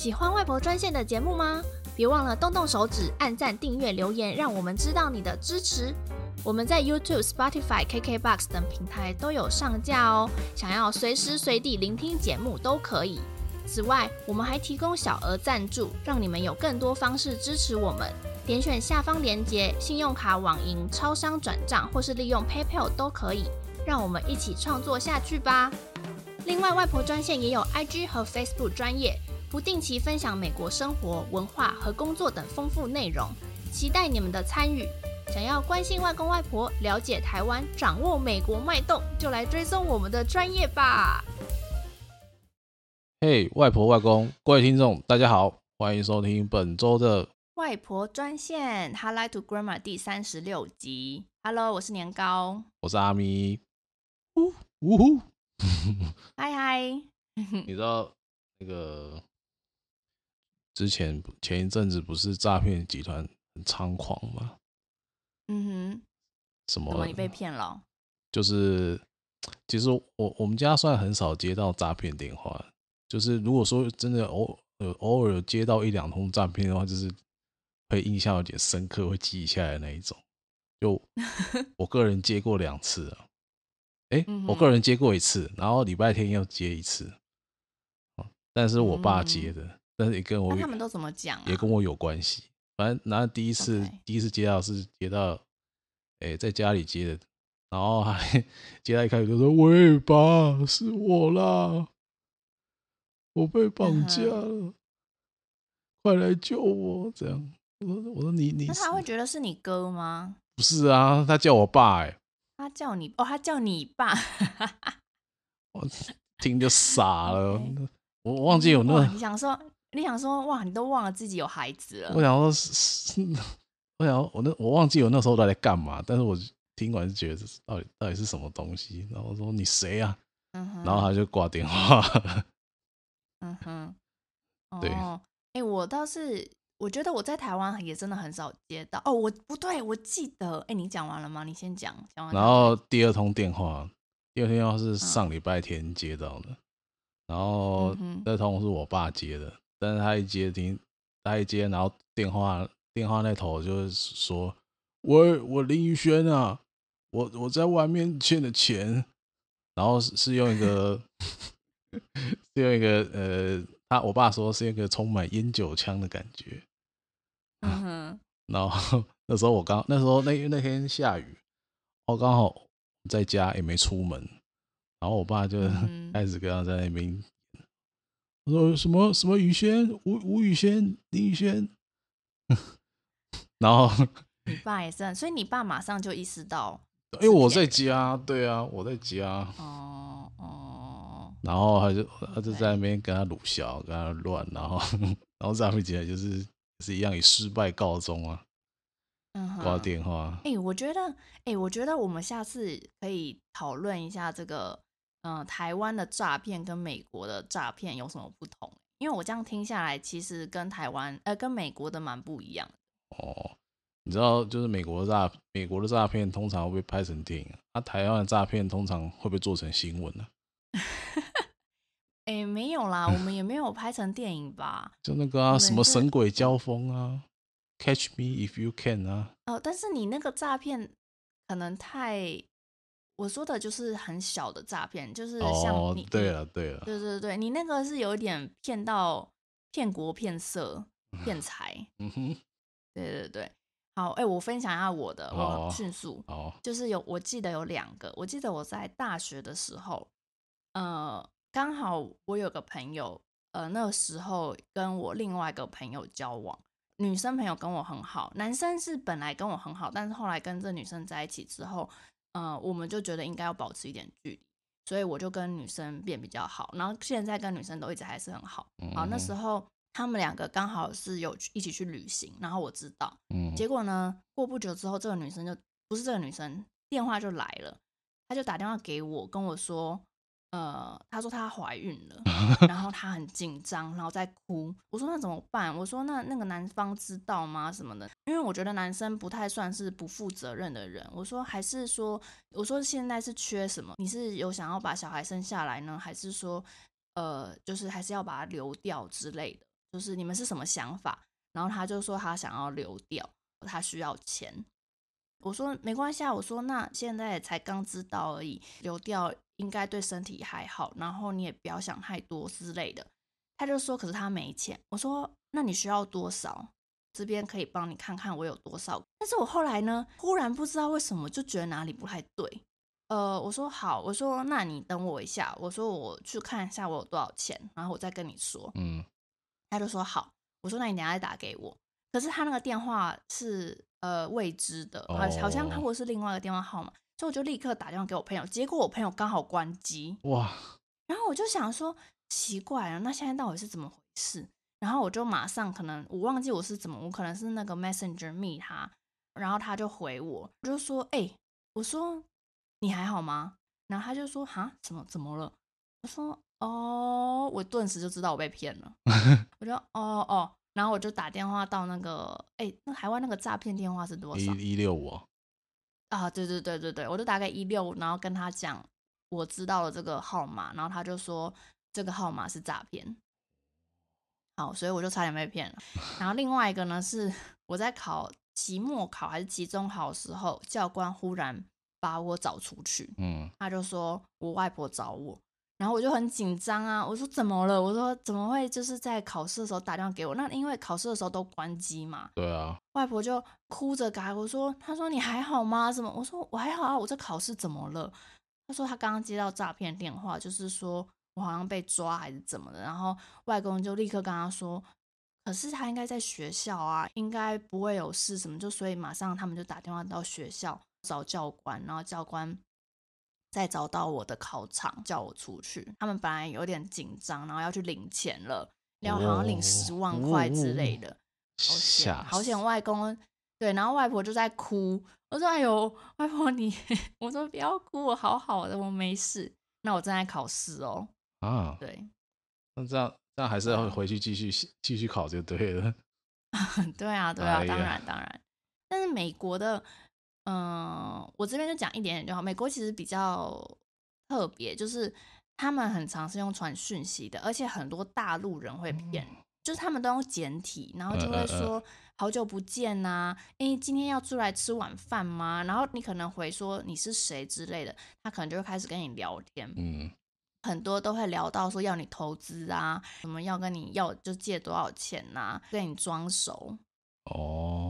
喜欢外婆专线的节目吗？别忘了动动手指，按赞、订阅、留言，让我们知道你的支持。我们在 YouTube、Spotify、KKBox 等平台都有上架哦。想要随时随地聆听节目都可以。此外，我们还提供小额赞助，让你们有更多方式支持我们。点选下方链接，信用卡、网银、超商转账，或是利用 PayPal 都可以。让我们一起创作下去吧。另外，外婆专线也有 IG 和 Facebook 专业，不定期分享美国生活、文化和工作等丰富内容，期待你们的参与。想要关心外公外婆、了解台湾、掌握美国脉动，就来追踪我们的专业吧。嘿，hey, 外婆外公，各位听众，大家好，欢迎收听本周的外婆专线 Hotline to Grandma 第三十六集。Hello，我是年糕，我是阿咪。呜呜呼，嗨嗨，你知道那个之前前一阵子不是诈骗集团很猖狂吗？嗯哼，什么？你被骗了？就是，其实我我们家算很少接到诈骗电话。就是如果说真的偶呃偶尔接到一两通诈骗的话，就是会印象有点深刻，会记下来的那一种。就 我个人接过两次啊，哎，我个人接过一次，然后礼拜天又接一次。但是我爸接的，但是也跟我他们都怎么讲？也跟我有关系。反正然后第一次.第一次接到是接到，哎，在家里接的，然后还 接到一开始就说：“喂，爸，是我啦，我被绑架了，uh. 快来救我！”这样，我说：“我说你你，那他会觉得是你哥吗？”不是啊，他叫我爸哎、欸，他叫你哦，他叫你爸，我听就傻了 我忘记有那，你想说。你想说哇，你都忘了自己有孩子了。我想说 我想说我那我忘记我那时候在干嘛，但是我听完是觉得到底到底是什么东西，然后我说你谁啊？嗯哼，然后他就挂电话。嗯哼，对，哎、欸，我倒是我觉得我在台湾也真的很少接到哦，我不对，我记得，哎、欸，你讲完了吗？你先讲，讲完。然后第二通电话，第二通电话是上礼拜天接到的，嗯、然后那通是我爸接的。但是他一接听，他一接，然后电话电话那头就是说：“喂，我林宇轩啊，我我在外面欠的钱，然后是是用一个 是用一个呃，他我爸说是一个充满烟酒枪的感觉。嗯哼，然后那时候我刚那时候那那天下雨，我刚好在家也没出门，然后我爸就开始跟他在那边。”我说什么什么宇轩吴吴宇轩林宇轩，然后你爸也是，所以你爸马上就意识到，因为我在家，对啊，我在家，哦哦，然后他就他就在那边跟他鲁小，跟他乱，然后 然后诈骗起来就是是一样以失败告终啊，挂电话。哎，我觉得，哎，我觉得我们下次可以讨论一下这个。嗯、呃，台湾的诈骗跟美国的诈骗有什么不同？因为我这样听下来，其实跟台湾呃跟美国的蛮不一样。哦，你知道，就是美国的诈美国的诈骗通常会被拍成电影，那、啊、台湾的诈骗通常会被做成新闻呢、啊？哎、欸，没有啦，我们也没有拍成电影吧？就那个啊，什么神鬼交锋啊，Catch Me If You Can 啊。哦，但是你那个诈骗可能太。我说的就是很小的诈骗，就是像你，哦、对了对了，对对对，你那个是有点骗到骗国骗色骗财，嗯哼，对对对，好，哎，我分享一下我的，我迅速，哦，就是有，我记得有两个，我记得我在大学的时候，呃，刚好我有个朋友，呃，那个时候跟我另外一个朋友交往，女生朋友跟我很好，男生是本来跟我很好，但是后来跟这女生在一起之后。嗯、呃，我们就觉得应该要保持一点距离，所以我就跟女生变比较好，然后现在跟女生都一直还是很好。好，那时候他们两个刚好是有一起去旅行，然后我知道，嗯，结果呢，过不久之后，这个女生就不是这个女生，电话就来了，她就打电话给我，跟我说。呃，她说她怀孕了，然后她很紧张，然后在哭。我说那怎么办？我说那那个男方知道吗？什么的？因为我觉得男生不太算是不负责任的人。我说还是说，我说现在是缺什么？你是有想要把小孩生下来呢，还是说，呃，就是还是要把他流掉之类的？就是你们是什么想法？然后他就说他想要流掉，他需要钱。我说没关系啊，我说那现在才刚知道而已，流掉应该对身体还好，然后你也不要想太多之类的。他就说可是他没钱。我说那你需要多少？这边可以帮你看看我有多少。但是我后来呢，忽然不知道为什么就觉得哪里不太对。呃，我说好，我说那你等我一下，我说我去看一下我有多少钱，然后我再跟你说。嗯，他就说好。我说那你等下再打给我。可是他那个电话是。呃，未知的，好，好像或是另外一个电话号码，所以我就立刻打电话给我朋友，结果我朋友刚好关机，哇！然后我就想说，奇怪了，那现在到底是怎么回事？然后我就马上可能我忘记我是怎么，我可能是那个 Messenger me 他，然后他就回我，我就说，哎、欸，我说你还好吗？然后他就说，哈，怎么怎么了？我说，哦，我顿时就知道我被骗了，我就，哦哦。然后我就打电话到那个，哎，那台湾那个诈骗电话是多少？一一六五啊，对对对对对，我就打给一六五，然后跟他讲我知道了这个号码，然后他就说这个号码是诈骗。好，所以我就差点被骗了。然后另外一个呢，是我在考期末考还是期中考的时候，教官忽然把我找出去，嗯，他就说我外婆找我。然后我就很紧张啊，我说怎么了？我说怎么会就是在考试的时候打电话给我？那因为考试的时候都关机嘛。对啊。外婆就哭着改，我说，她说你还好吗？什么？我说我还好啊，我这考试怎么了？她说她刚刚接到诈骗电话，就是说我好像被抓还是怎么的。然后外公就立刻跟她说，可是他应该在学校啊，应该不会有事什么，就所以马上他们就打电话到学校找教官，然后教官。再找到我的考场，叫我出去。他们本来有点紧张，然后要去领钱了，然后好像领十万块之类的。好险，好险！外公对，然后外婆就在哭。我说：“哎呦，外婆你，我说不要哭，我好好的，我没事。”那我正在考试哦。啊，对。那这样，这样还是要回去继续继续考就对了。对啊，对啊，哎、当然当然。但是美国的。嗯，我这边就讲一点点就好。美国其实比较特别，就是他们很常是用传讯息的，而且很多大陆人会骗，就是他们都用简体，然后就会说好久不见呐，诶，今天要出来吃晚饭吗？然后你可能回说你是谁之类的，他可能就会开始跟你聊天。嗯，很多都会聊到说要你投资啊，什么要跟你要就借多少钱呐，跟你装熟。哦，对。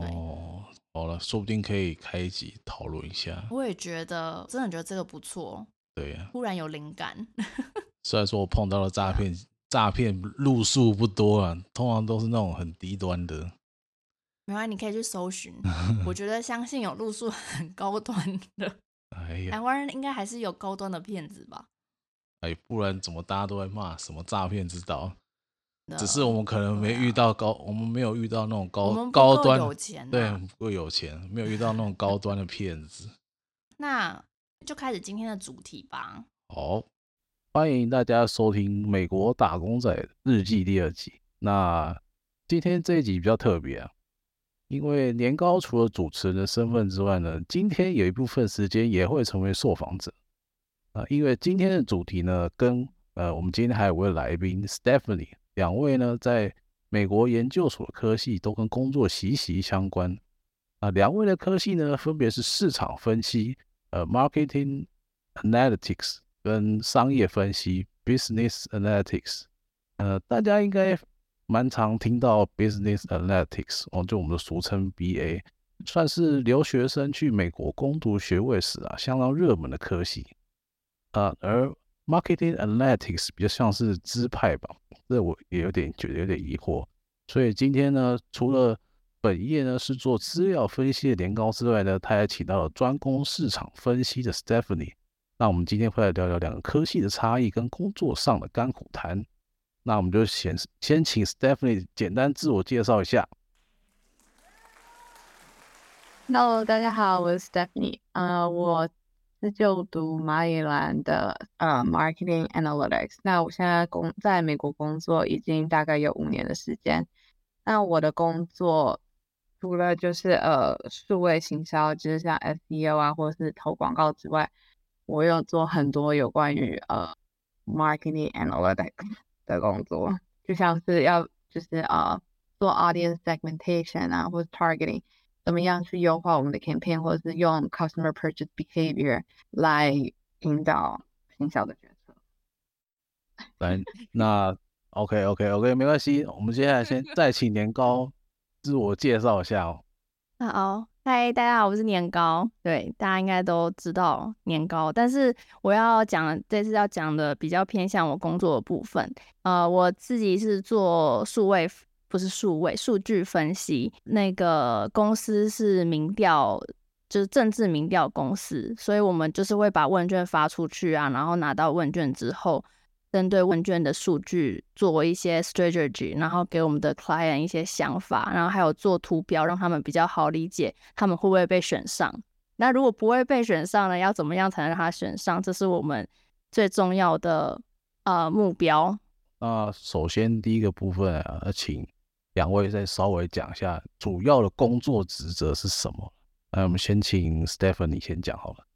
好了，说不定可以开一集讨论一下。我也觉得，真的觉得这个不错。对呀、啊，忽然有灵感。虽然说我碰到了诈骗，诈骗路数不多啊，通常都是那种很低端的。没关系，你可以去搜寻。我觉得相信有路数很高端的。哎呀，台湾人应该还是有高端的骗子吧？哎，不然怎么大家都在骂什么诈骗之道？只是我们可能没遇到高，我们没有遇到那种高高端有钱，对，不够有钱，没有遇到那种高端的骗子。那就开始今天的主题吧。好，欢迎大家收听《美国打工仔日记》第二集。那今天这一集比较特别啊，因为年糕除了主持人的身份之外呢，今天有一部分时间也会成为受访者啊，因为今天的主题呢，跟呃，我们今天还有位来宾 Stephanie。两位呢，在美国研究所的科系都跟工作息息相关啊。两位的科系呢，分别是市场分析，呃，marketing analytics 跟商业分析，business analytics。呃，大家应该蛮常听到 business analytics 哦，就我们的俗称 BA，算是留学生去美国攻读学位时啊，相当热门的科系啊。而 marketing analytics 比较像是支派吧。这我也有点觉得有点疑惑，所以今天呢，除了本业呢是做资料分析的年糕之外呢，他还请到了专攻市场分析的 Stephanie。那我们今天会来聊聊两个科系的差异跟工作上的甘苦谈。那我们就先先请 Stephanie 简单自我介绍一下。Hello，大家好，我是 Stephanie。呃，我。是就读马里兰的呃、uh, Marketing Analytics。那我现在工在美国工作已经大概有五年的时间。那我的工作除了就是呃数位行销，就是像 SEO 啊或者是投广告之外，我有做很多有关于呃 Marketing Analytics 的工作，就像是要就是啊、呃、做 audience segmentation 啊，或者 targeting，怎么样去优化我们的 campaign，或者是用 customer purchase behavior 来引导营销的决策。来，那 OK OK OK，没关系，我们接下来先再请年糕自我介绍一下哦。好，嗨，大家好，我是年糕。对，大家应该都知道年糕，但是我要讲这次要讲的比较偏向我工作的部分。呃，我自己是做数位，不是数位数据分析。那个公司是民调，就是政治民调公司，所以我们就是会把问卷发出去啊，然后拿到问卷之后。针对问卷的数据做一些 strategy，然后给我们的 client 一些想法，然后还有做图标，让他们比较好理解他们会不会被选上。那如果不会被选上呢？要怎么样才能让他选上？这是我们最重要的呃目标。那首先第一个部分啊，请两位再稍微讲一下主要的工作职责是什么。那我们先请 Stephanie 先讲好了。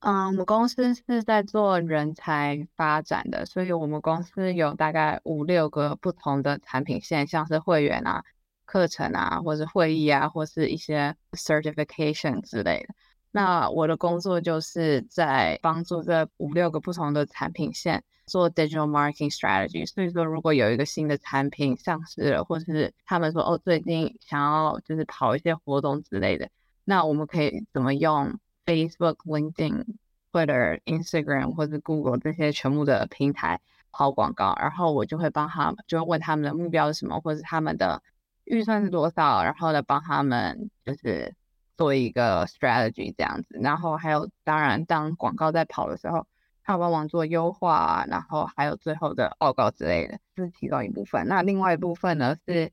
嗯，我们公司是在做人才发展的，所以我们公司有大概五六个不同的产品线，像是会员啊、课程啊，或者会议啊，或是一些 certification 之类的。那我的工作就是在帮助这五六个不同的产品线做 digital marketing strategy。所以说，如果有一个新的产品上市了，或者是他们说哦，最近想要就是跑一些活动之类的，那我们可以怎么用？Facebook、LinkedIn、Twitter、Instagram 或者 Google 这些全部的平台跑广告，然后我就会帮他们，就会问他们的目标是什么，或者他们的预算是多少，然后呢帮他们就是做一个 strategy 这样子。然后还有，当然当广告在跑的时候，他帮忙做优化，然后还有最后的报告之类的，这是其中一部分。那另外一部分呢是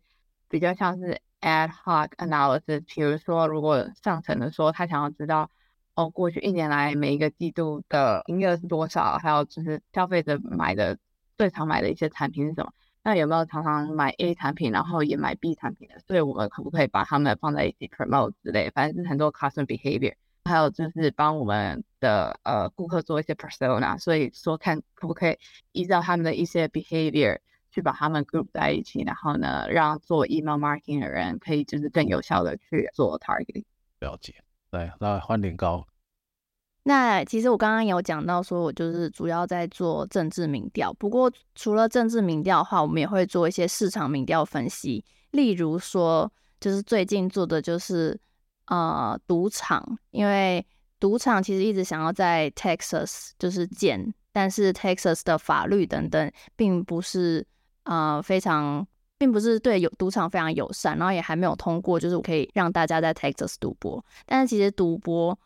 比较像是 ad hoc analysis，比如说如果上层的说他想要知道。哦，过去一年来每一个季度的营业额是多少？还有就是消费者买的最常买的一些产品是什么？那有没有常常买 A 产品，然后也买 B 产品的？所以我们可不可以把它们放在一起 promote 之类？反正是很多 custom behavior，还有就是帮我们的呃顾客做一些 persona，所以说看可不可以依照他们的一些 behavior 去把他们 group 在一起，然后呢让做 email marketing 的人可以就是更有效的去做 targeting。了解。对，那换年糕。那其实我刚刚有讲到，说我就是主要在做政治民调。不过除了政治民调的话，我们也会做一些市场民调分析。例如说，就是最近做的就是呃赌场，因为赌场其实一直想要在 Texas 就是建，但是 Texas 的法律等等，并不是呃非常。并不是对有赌场非常友善，然后也还没有通过，就是我可以让大家在 Texas 赌博。但是其实赌博，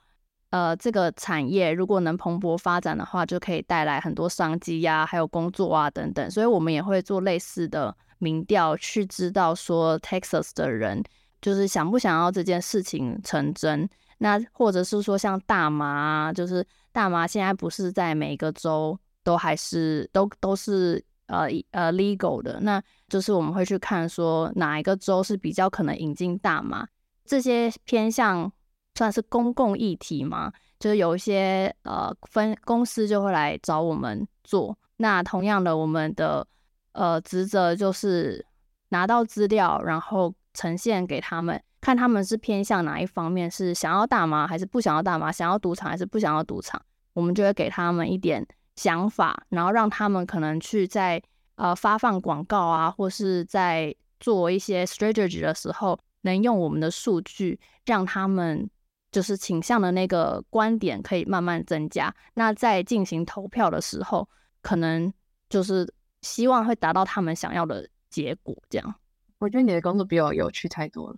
呃，这个产业如果能蓬勃发展的话，就可以带来很多商机呀、还有工作啊等等。所以我们也会做类似的民调，去知道说 Texas 的人就是想不想要这件事情成真。那或者是说像大麻啊，就是大麻现在不是在每个州都还是都都是。呃呃，legal 的，那就是我们会去看说哪一个州是比较可能引进大麻，这些偏向算是公共议题嘛，就是有一些呃分公司就会来找我们做。那同样的，我们的呃职责就是拿到资料，然后呈现给他们，看他们是偏向哪一方面，是想要大麻还是不想要大麻，想要赌场还是不想要赌场，我们就会给他们一点。想法，然后让他们可能去在呃发放广告啊，或是在做一些 strategy 的时候，能用我们的数据，让他们就是倾向的那个观点可以慢慢增加。那在进行投票的时候，可能就是希望会达到他们想要的结果。这样，我觉得你的工作比我有趣太多了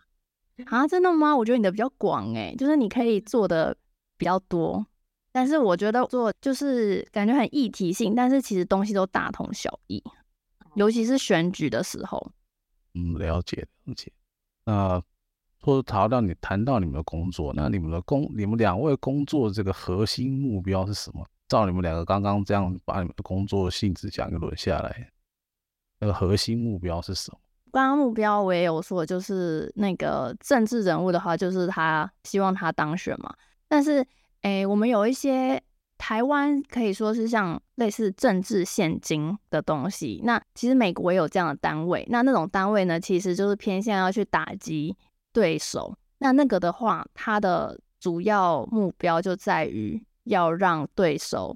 啊！真的吗？我觉得你的比较广诶，就是你可以做的比较多。但是我觉得做就是感觉很议题性，但是其实东西都大同小异，尤其是选举的时候。嗯，了解了解。那或者谈到你谈到你们的工作，那你们的工你们两位工作这个核心目标是什么？照你们两个刚刚这样把你们的工作性质讲一轮下来，那个核心目标是什么？刚刚目标我也有说，就是那个政治人物的话，就是他希望他当选嘛，但是。哎，我们有一些台湾可以说是像类似政治献金的东西。那其实美国也有这样的单位。那那种单位呢，其实就是偏向要去打击对手。那那个的话，它的主要目标就在于要让对手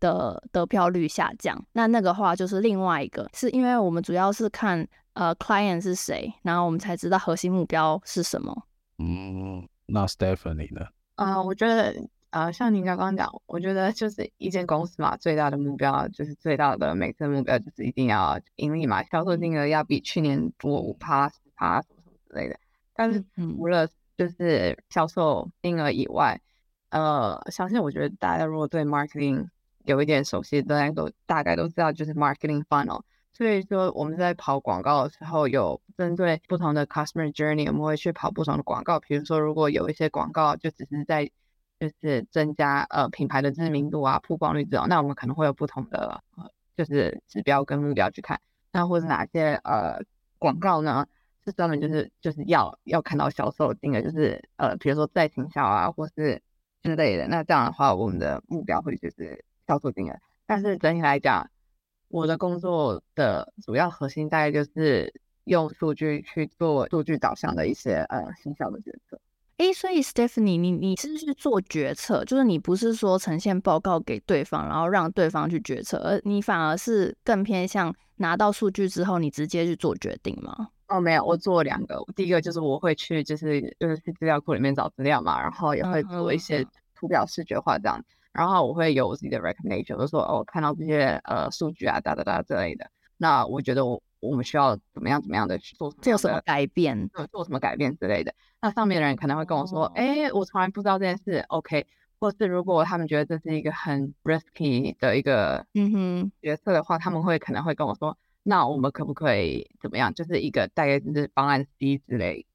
的得票率下降。那那个话就是另外一个，是因为我们主要是看呃 client 是谁，然后我们才知道核心目标是什么。嗯，那 Stephanie 呢？啊、呃，我觉得。呃，像您刚刚讲，我觉得就是一间公司嘛，最大的目标就是最大的每次目标就是一定要盈利嘛，销售金额要比去年多五趴、十趴什么什么之类的。但是除了就是销售金额以外，呃，相信我觉得大家如果对 marketing 有一点熟悉，大家都大概都知道就是 marketing funnel。所以说我们在跑广告的时候，有针对不同的 customer journey，我们会去跑不同的广告。比如说，如果有一些广告就只是在就是增加呃品牌的知名度啊、曝光率这种，那我们可能会有不同的呃就是指标跟目标去看，那或者哪些呃广告呢是专门就是就是要要看到销售金额，就是呃比如说再行销啊或是之类的，那这样的话我们的目标会就是销售金额。但是整体来讲，我的工作的主要核心大概就是用数据去做数据导向的一些呃行销的决策。诶，所以 Stephanie，你你是不是做决策？就是你不是说呈现报告给对方，然后让对方去决策，而你反而是更偏向拿到数据之后，你直接去做决定吗？哦，没有，我做两个。第一个就是我会去，就是就是去资料库里面找资料嘛，然后也会做一些图表视觉化这样。然后我会有我自己的 recommendation，就是说哦，看到这些呃数据啊，哒哒哒之类的，那我觉得我。我们需要怎么样怎么样的去做做什么改变？做做什么改变之类的。那上面的人可能会跟我说：“哎、哦，我从来不知道这件事。”OK，或是如果他们觉得这是一个很 risky 的一个嗯哼决策的话，他们会可能会跟我说：“那我们可不可以怎么样？就是一个大概就是方案 C 之类，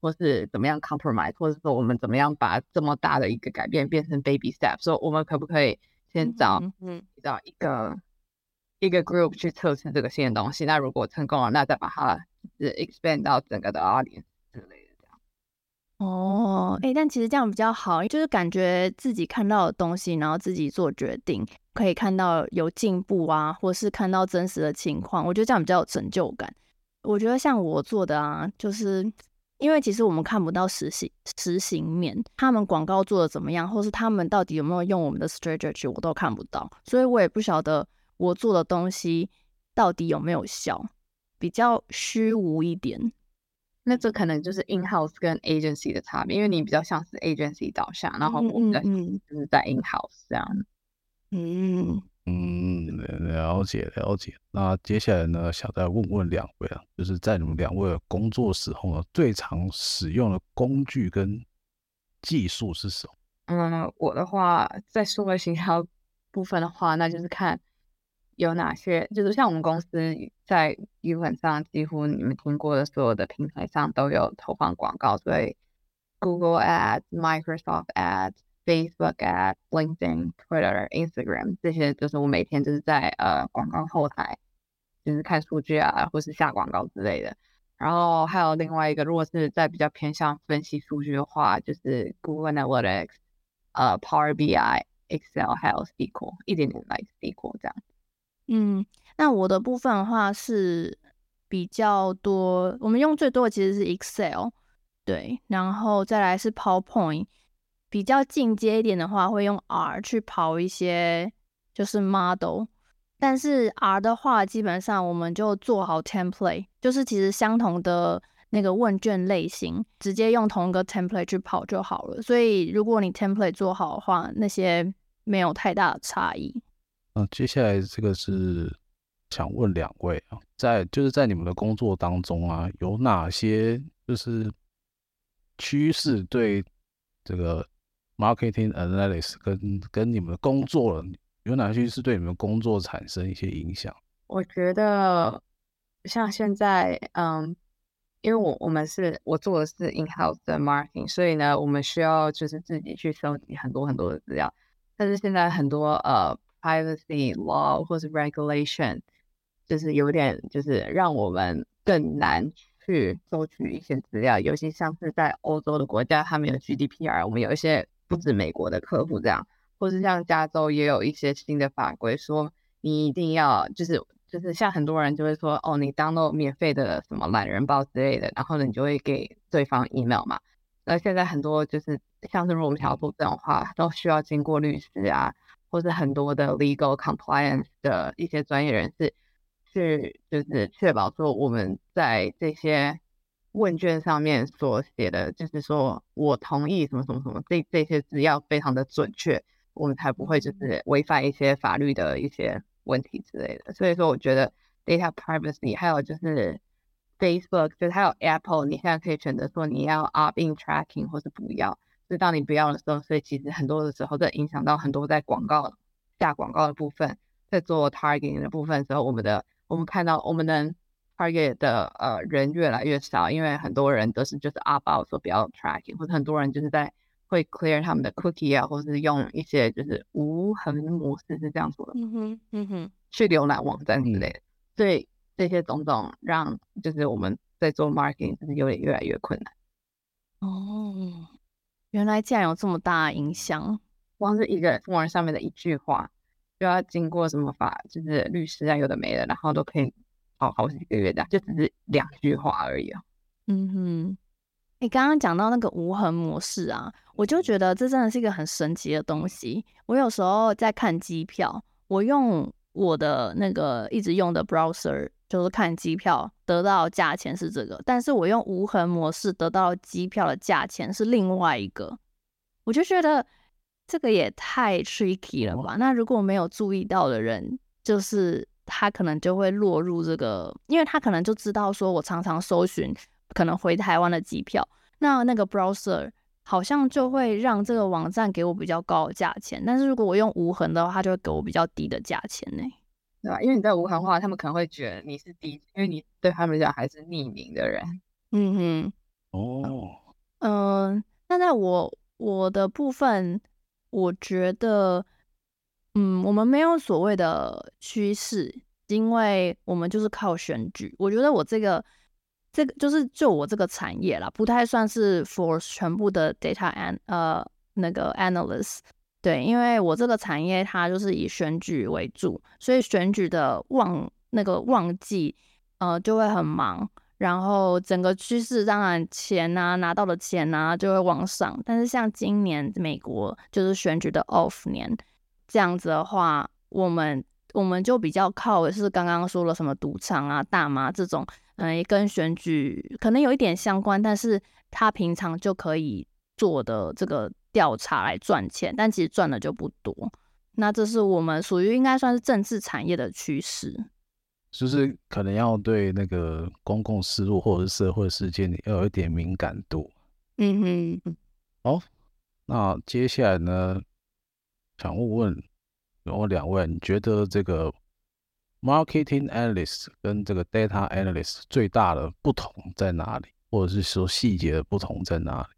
或是怎么样 compromise，或者说我们怎么样把这么大的一个改变变成 baby step？说我们可不可以先找嗯找一个。”一个 group 去测试这个新的东西，那如果成功了，那再把它是 expand 到整个的 audience 之类的这样。哦，哎、欸，但其实这样比较好，就是感觉自己看到的东西，然后自己做决定，可以看到有进步啊，或是看到真实的情况，我觉得这样比较有成就感。我觉得像我做的啊，就是因为其实我们看不到实行实行面，他们广告做的怎么样，或是他们到底有没有用我们的 strategy，我都看不到，所以我也不晓得。我做的东西到底有没有效？比较虚无一点。那这可能就是 in house 跟 agency 的差别，因为你比较像是 agency 导向，然后我们就是在 in house 这样。嗯嗯，了解了解。那接下来呢，想再问问两位啊，就是在你们两位的工作时候呢，最常使用的工具跟技术是什么？嗯，我的话，在数位行销部分的话，那就是看。有哪些？就是像我们公司在基本上几乎你们听过的所有的平台上都有投放广告，所以 Google Ads、Microsoft Ads、Facebook 啊、LinkedIn、Twitter、Instagram 这些，就是我每天就是在呃广告后台，就是看数据啊，或是下广告之类的。然后还有另外一个，如果是在比较偏向分析数据的话，就是 Google Analytics、呃 Power BI、Excel 还有 SQL，一点点 like SQL 这样。嗯，那我的部分的话是比较多，我们用最多的其实是 Excel，对，然后再来是 PowerPoint，比较进阶一点的话会用 R 去跑一些就是 model，但是 R 的话基本上我们就做好 template，就是其实相同的那个问卷类型，直接用同一个 template 去跑就好了，所以如果你 template 做好的话，那些没有太大的差异。那接下来这个是想问两位啊，在就是在你们的工作当中啊，有哪些就是趋势对这个 marketing analysis 跟跟你们的工作有哪些是对你们工作产生一些影响？我觉得像现在，嗯，因为我我们是我做的是 in-house 的 marketing，所以呢，我们需要就是自己去收集很多很多的资料，但是现在很多呃。Privacy law 或是 regulation，就是有点就是让我们更难去收取一些资料，尤其像是在欧洲的国家，他们有 GDPR，我们有一些不止美国的客户这样，或是像加州也有一些新的法规，说你一定要就是就是像很多人就会说，哦，你 download 免费的什么懒人包之类的，然后呢，你就会给对方 email 嘛。那现在很多就是像是如果我们想要做这种话，都需要经过律师啊，或是很多的 legal compliance 的一些专业人士去，就是确保说我们在这些问卷上面所写的，就是说我同意什么什么什么，这这些字要非常的准确。我们才不会就是违反一些法律的一些问题之类的，所以说我觉得 data privacy 还有就是 Facebook 就是还有 Apple，你现在可以选择说你要 opt-in tracking 或是不要。所以当你不要的时候，所以其实很多的时候在影响到很多在广告下广告的部分，在做 targeting 的部分的时候，我们的我们看到我们的 target 的呃人越来越少，因为很多人都是就是 opt out 说不要 tracking，或者很多人就是在。会 clear 他们的 cookie 啊，或是用一些就是无痕模式，是这样说的。嗯哼，嗯哼，去浏览网站之类的。所以这些种种让就是我们在做 marketing 就是有点越来越困难。哦，原来竟然有这么大的影响。光是一个网上面的一句话，就要经过什么法，就是律师啊，有的没的，然后都可以好好几个月的，就只是两句话而已啊。嗯哼。你刚刚讲到那个无痕模式啊，我就觉得这真的是一个很神奇的东西。我有时候在看机票，我用我的那个一直用的 browser，就是看机票得到价钱是这个，但是我用无痕模式得到机票的价钱是另外一个，我就觉得这个也太 tricky 了吧？那如果没有注意到的人，就是他可能就会落入这个，因为他可能就知道说我常常搜寻。可能回台湾的机票，那那个 browser 好像就会让这个网站给我比较高的价钱，但是如果我用无痕的话，它就会给我比较低的价钱呢，对吧？因为你在无痕化，他们可能会觉得你是低，因为你对他们讲还是匿名的人。嗯哼，哦，嗯，那在我我的部分，我觉得，嗯，我们没有所谓的趋势，因为我们就是靠选举。我觉得我这个。这个就是就我这个产业啦，不太算是 for 全部的 data an 呃那个 analyst，对，因为我这个产业它就是以选举为主，所以选举的旺那个旺季呃就会很忙，然后整个趋势当然钱呐、拿到的钱呐、就会往上，但是像今年美国就是选举的 off 年这样子的话，我们我们就比较靠的是刚刚说了什么赌场啊、大麻这种。嗯，也跟选举可能有一点相关，但是他平常就可以做的这个调查来赚钱，但其实赚的就不多。那这是我们属于应该算是政治产业的趋势，就是可能要对那个公共事务或者是社会事件要有一点敏感度。嗯哼，好，那接下来呢，想问问然后两位，你觉得这个？Marketing analyst 跟这个 data analyst 最大的不同在哪里？或者是说细节的不同在哪里？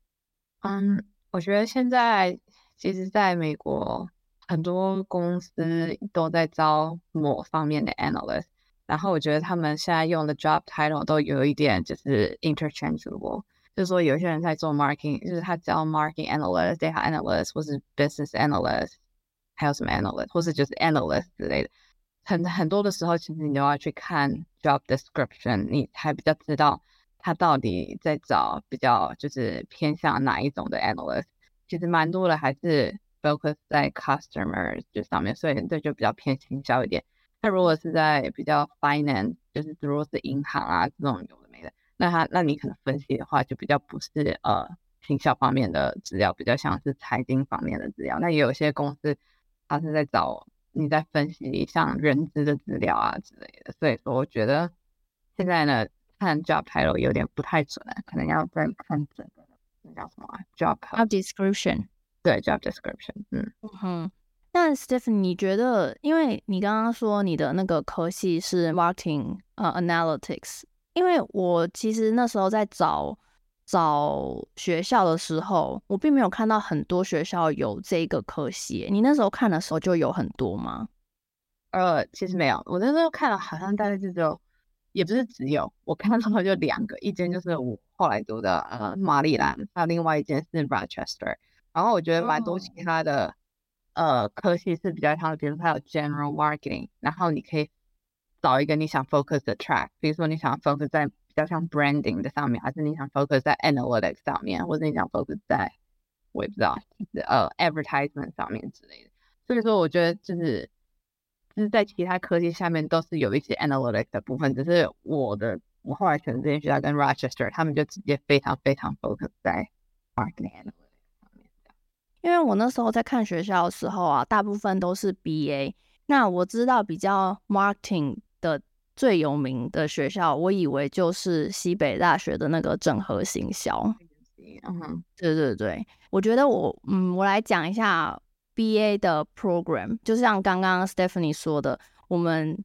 嗯，我觉得现在其实在美国很多公司都在招某方面的 analyst，然后我觉得他们现在用的 job title 都有一点就是 interchangeable，就是说有些人在做 marketing，就是他叫 marketing analyst、data analyst 或是 business analyst，还有什么 analyst，或是就是 analyst 之类的。很很多的时候，其实你都要去看 job description，你才比较知道他到底在找比较就是偏向哪一种的 analyst。其实蛮多的还是 focus 在 customer 这上面，所以这就比较偏行销一点。那如果是在比较 finance，就是如果是银行啊这种有的没的，那他那你可能分析的话，就比较不是呃行销方面的资料，比较像是财经方面的资料。那也有些公司他是在找。你在分析像人资的资料啊之类的，所以说我觉得现在呢看 job title 有点不太准，可能要再看整个那叫什么、啊、job job description，对 job description，嗯嗯。那 Stephanie 你觉得，因为你刚刚说你的那个科系是 marketing 呃 analytics，因为我其实那时候在找。找学校的时候，我并没有看到很多学校有这个科系。你那时候看的时候就有很多吗？呃，其实没有，我那时候看了，好像大概就只有，也不是只有，我看到就两个，一间就是我后来读的呃马里兰，还有另外一间是 Rochester。然后我觉得蛮多其他的呃科系是比较像，比如说它有 general marketing，然后你可以找一个你想 focus 的 track，比如说你想 focus 在比较像 branding 的上面，还是你想 focus 在 analytics 上面，或者你想 focus 在我也不知道呃 advertisement 上面之类的。所以说，我觉得就是就是在其他科技下面都是有一些 analytics 的部分，只是我的我后来选择这间学校跟 Rochester，他们就直接非常非常 focus 在 marketing。因为我那时候在看学校的时候啊，大部分都是 BA。那我知道比较 marketing 的最有名的学校，我以为就是西北大学的那个整合行销。嗯，对对对，我觉得我嗯，我来讲一下 BA 的 program，就像刚刚 Stephanie 说的，我们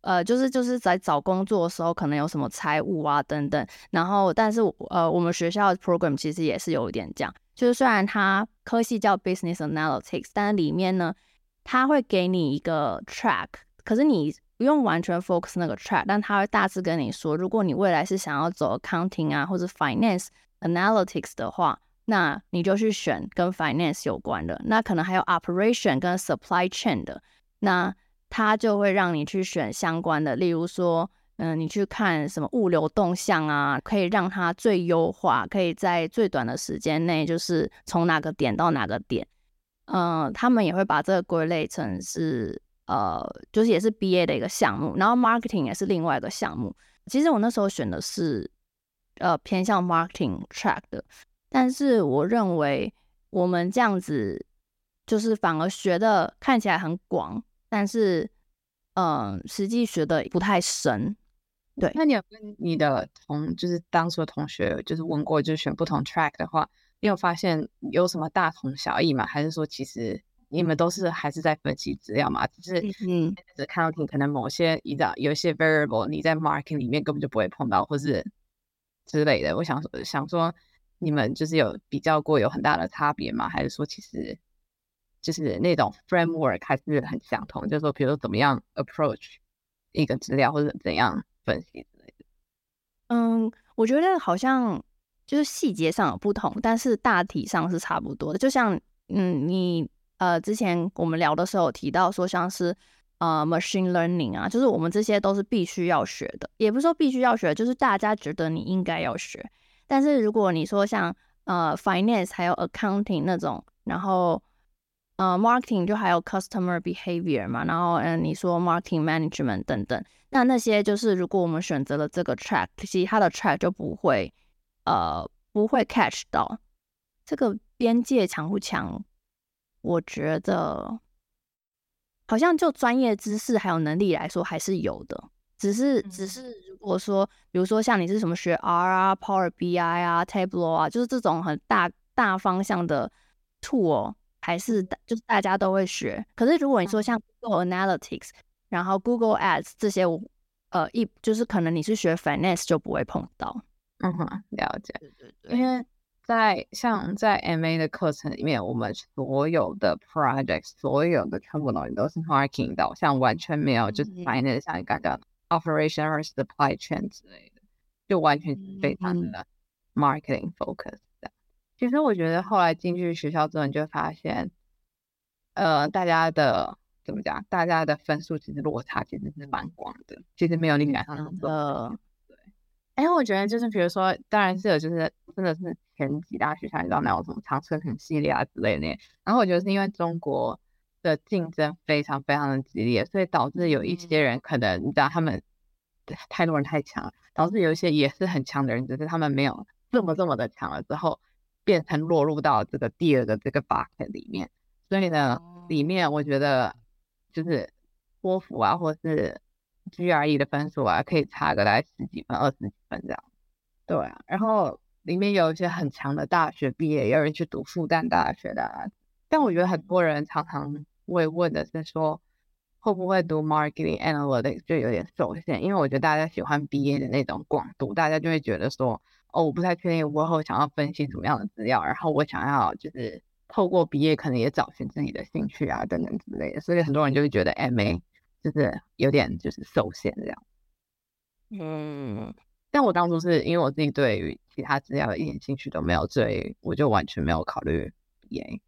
呃，就是就是在找工作的时候，可能有什么财务啊等等。然后，但是呃，我们学校的 program 其实也是有一点讲。就是虽然它科系叫 Business Analytics，但是里面呢，它会给你一个 track，可是你不用完全 focus 那个 track，但它会大致跟你说，如果你未来是想要走 accounting 啊或者 finance analytics 的话，那你就去选跟 finance 有关的。那可能还有 operation 跟 supply chain 的，那它就会让你去选相关的，例如说。嗯，你去看什么物流动向啊，可以让它最优化，可以在最短的时间内，就是从哪个点到哪个点。嗯，他们也会把这个归类成是呃，就是也是 BA 的一个项目，然后 marketing 也是另外一个项目。其实我那时候选的是呃偏向 marketing track 的，但是我认为我们这样子就是反而学的看起来很广，但是嗯，实际学的不太深。对，那你有跟你的同，就是当初的同学，就是问过，就是选不同 track 的话，你有发现有什么大同小异吗？还是说其实你们都是还是在分析资料嘛？只是嗯，只看到你可能某些一道有一些 variable 你在 marketing 里面根本就不会碰到，或是之类的。我想说，想说你们就是有比较过有很大的差别吗？还是说其实就是那种 framework 还是很相同？就是说，比如说怎么样 approach 一个资料，或者怎样？分析之类的，嗯，我觉得好像就是细节上有不同，但是大体上是差不多的。就像，嗯，你呃之前我们聊的时候有提到说，像是呃 machine learning 啊，就是我们这些都是必须要学的，也不是说必须要学，就是大家觉得你应该要学。但是如果你说像呃 finance 还有 accounting 那种，然后呃，marketing 就还有 customer behavior 嘛，然后嗯，你说 marketing management 等等，那那些就是如果我们选择了这个 track，其他的 track 就不会呃不会 catch 到这个边界强不强？我觉得好像就专业知识还有能力来说还是有的，只是只是如果说比如说像你是什么学 R 啊、Power BI 啊、Tableau 啊，就是这种很大大方向的 tool。还是就是大家都会学，可是如果你说像 Google Analytics，然后 Google Ads 这些，呃，一就是可能你是学 Finance 就不会碰到。嗯哼，了解。对对对。因为在像在 MA 的课程里面，我们所有的 projects，所有的全部东西都是 marketing 导向，完全没有就是 Finance 像你刚刚 Operation 或者 Supply Chain 之类的，就完全是非常的 marketing focus 的。其实我觉得后来进去学校之后，你就发现，呃，大家的怎么讲？大家的分数其实落差其实是蛮广的，其实没有你想象中的。对。哎，我觉得就是比如说，当然是有，就是真的是前几大学校，你知道那种什么长春藤系列啊之类的。然后我觉得是因为中国的竞争非常非常的激烈，所以导致有一些人可能你知道他们太多人太强了，导致有一些也是很强的人，只是他们没有这么这么的强了之后。变成落入到这个第二个这个 bucket 里面，所以呢，里面我觉得就是托福啊，或是 GRE 的分数啊，可以差个大概十几分、二十几分这样。对啊，然后里面有一些很强的大学毕业，有人去读复旦大学的。但我觉得很多人常常会问的是说，会不会读 marketing analytics 就有点受限，因为我觉得大家喜欢 BA 的那种广度，大家就会觉得说。哦，我不太确定我以后想要分析什么样的资料，然后我想要就是透过毕业可能也找寻自己的兴趣啊等等之类的，所以很多人就会觉得 MA 就是有点就是受限这样。嗯，但我当初是因为我自己对于其他资料一点兴趣都没有，所以我就完全没有考虑 BA。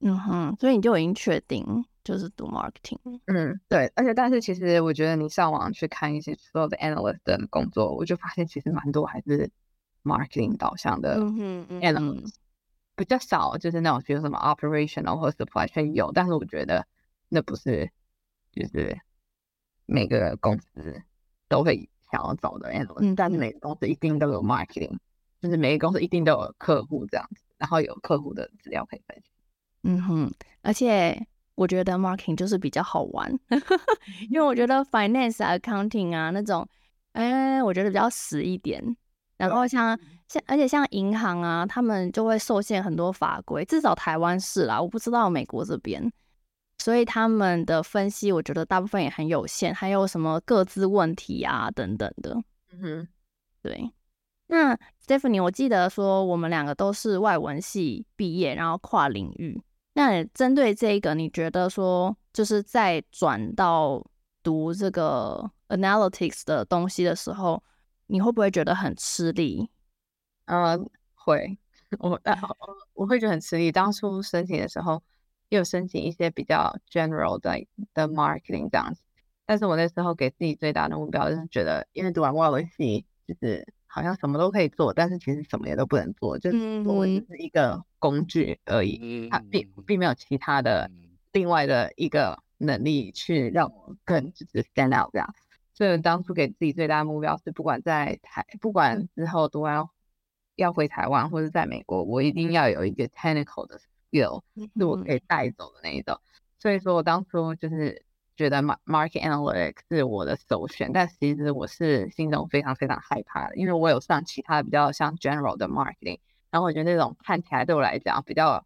嗯哼，所以你就已经确定就是读 marketing。嗯，对，而且但是其实我觉得你上网去看一些所有的 analyst 的工作，我就发现其实蛮多还是 marketing 导向的 analyst，比较少就是那种比如什么 operational 或 supply chain 有，但是我觉得那不是就是每个公司都会想要找的嗯，但是每个公司一定都有 marketing，就是每个公司一定都有客户这样子，然后有客户的资料可以分析。嗯哼，而且我觉得 marketing 就是比较好玩，因为我觉得 finance 啊、accounting 啊那种，哎、欸，我觉得比较死一点。然后像像，而且像银行啊，他们就会受限很多法规，至少台湾是啦，我不知道美国这边，所以他们的分析，我觉得大部分也很有限，还有什么各自问题啊等等的。嗯哼，对。那 Stephanie，我记得说我们两个都是外文系毕业，然后跨领域。那针对这个，你觉得说就是在转到读这个 analytics 的东西的时候，你会不会觉得很吃力？呃，会，我呃我会觉得很吃力。当初申请的时候，又申请一些比较 general 的的 marketing 这样子，但是我那时候给自己最大的目标就是觉得，因为读完外文系就是。好像什么都可以做，但是其实什么也都不能做，就是作为是一个工具而已，它并并没有其他的另外的一个能力去让我更就是 stand out 这样。所以当初给自己最大的目标是，不管在台，不管之后读完要回台湾或者在美国，我一定要有一个 technical 的 skill 是我可以带走的那一种。所以说我当初就是。觉得 market analytics 是我的首选，但其实我是心中非常非常害怕的，因为我有上其他比较像 general 的 marketing，然后我觉得那种看起来对我来讲比较，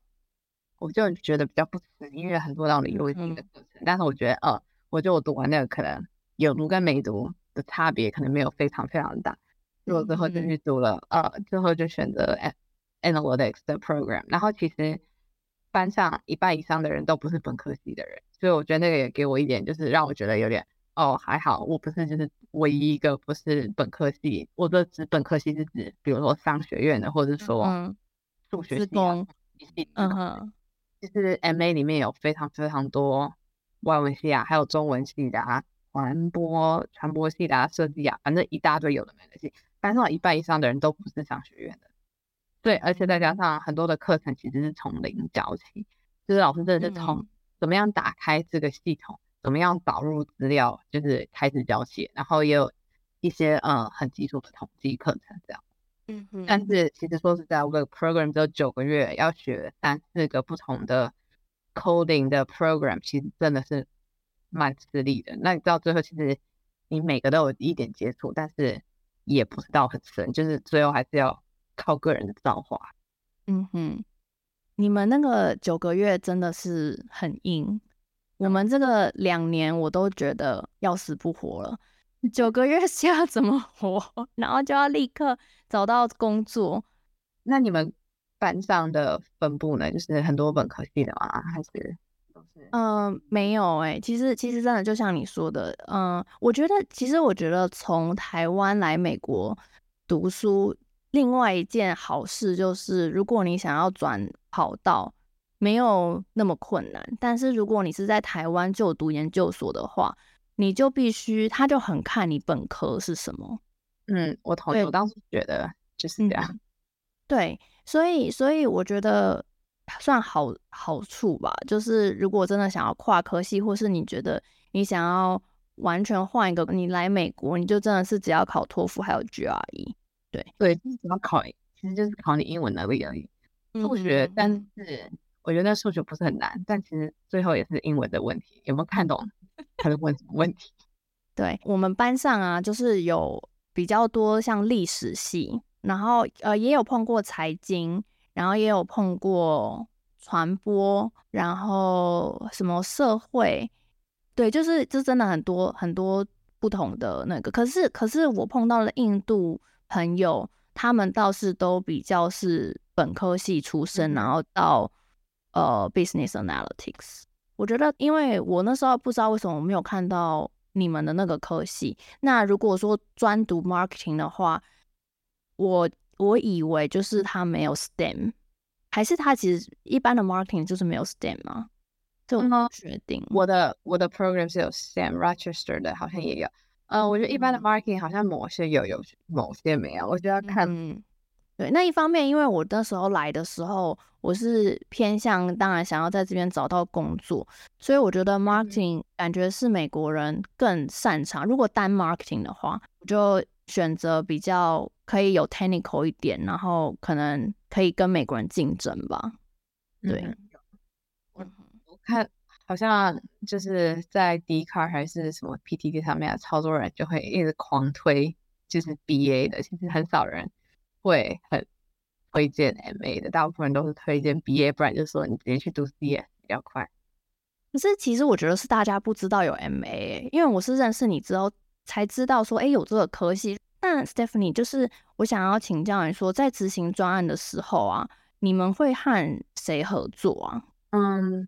我就觉得比较不适应，因为很多那种理论性的课程，嗯、但是我觉得，呃，我觉得我读完那个可能有读跟没读的差别可能没有非常非常大，所以我最后就去读了，呃，最后就选择 analytics 的 program，然后其实班上一半以上的人都不是本科系的人。所以我觉得那个也给我一点，就是让我觉得有点哦，还好我不是就是唯一一个不是本科系。我的指本科系是指，比如说商学院的，或者说数学系。嗯哼，其实 MA 里面有非常非常多外文系啊，还有中文系的啊，传播传播系的啊，设计啊，反正一大堆有的没的系。班上一半以上的人都不是商学院的。对，而且再加上很多的课程其实是从零教起，就是老师真的是从、嗯。怎么样打开这个系统？怎么样导入资料？就是开始教写，然后也有一些呃很基础的统计课程这样。嗯哼。但是其实说实在，我个 program 只有九个月，要学三四个不同的 coding 的 program，其实真的是蛮吃力的。那你到最后，其实你每个都有一点接触，但是也不知道很深，就是最后还是要靠个人的造化。嗯哼。你们那个九个月真的是很硬，我们这个两年我都觉得要死不活了。九个月 下怎么活？然后就要立刻找到工作。那你们班上的分布呢？就是很多本科系的吗？还是？嗯、呃，没有哎、欸。其实其实真的就像你说的，嗯、呃，我觉得其实我觉得从台湾来美国读书。另外一件好事就是，如果你想要转跑道，没有那么困难。但是如果你是在台湾就读研究所的话，你就必须，他就很看你本科是什么。嗯，我同意。我当时觉得就是这样。嗯、对，所以所以我觉得算好好处吧。就是如果真的想要跨科系，或是你觉得你想要完全换一个，你来美国，你就真的是只要考托福还有 GRE。对对，就是只要考，其实就是考你英文能力而已。数学，但是我觉得数学不是很难，但其实最后也是英文的问题，有没有看懂 他在问什么问题？对，我们班上啊，就是有比较多像历史系，然后呃也有碰过财经，然后也有碰过传播，然后什么社会，对，就是这真的很多很多不同的那个。可是可是我碰到了印度。朋友，他们倒是都比较是本科系出身，然后到呃 business analytics。我觉得，因为我那时候不知道为什么我没有看到你们的那个科系。那如果说专读 marketing 的话，我我以为就是他没有 STEM，还是他其实一般的 marketing 就是没有 STEM 吗？这我不确定。嗯、我的我的 program 是有 STEM，Rochester 的好像也有。呃、嗯，我觉得一般的 marketing 好像某些有，有某些没有。我觉得要看。嗯，对，那一方面，因为我那时候来的时候，我是偏向当然想要在这边找到工作，所以我觉得 marketing 感觉是美国人更擅长。如果单 marketing 的话，我就选择比较可以有 technical 一点，然后可能可以跟美国人竞争吧。对，嗯、我我看。好像就是在 Dcard 还是什么 PTT 上面，超多人就会一直狂推，就是 BA 的，其实很少人会很推荐 MA 的，大部分人都是推荐 BA，不然就是说你直接去读 CS 比较快。可是其实我觉得是大家不知道有 MA，因为我是认识你之后才知道说，哎，有这个科系。那 Stephanie 就是我想要请教你说，在执行专案的时候啊，你们会和谁合作啊？嗯。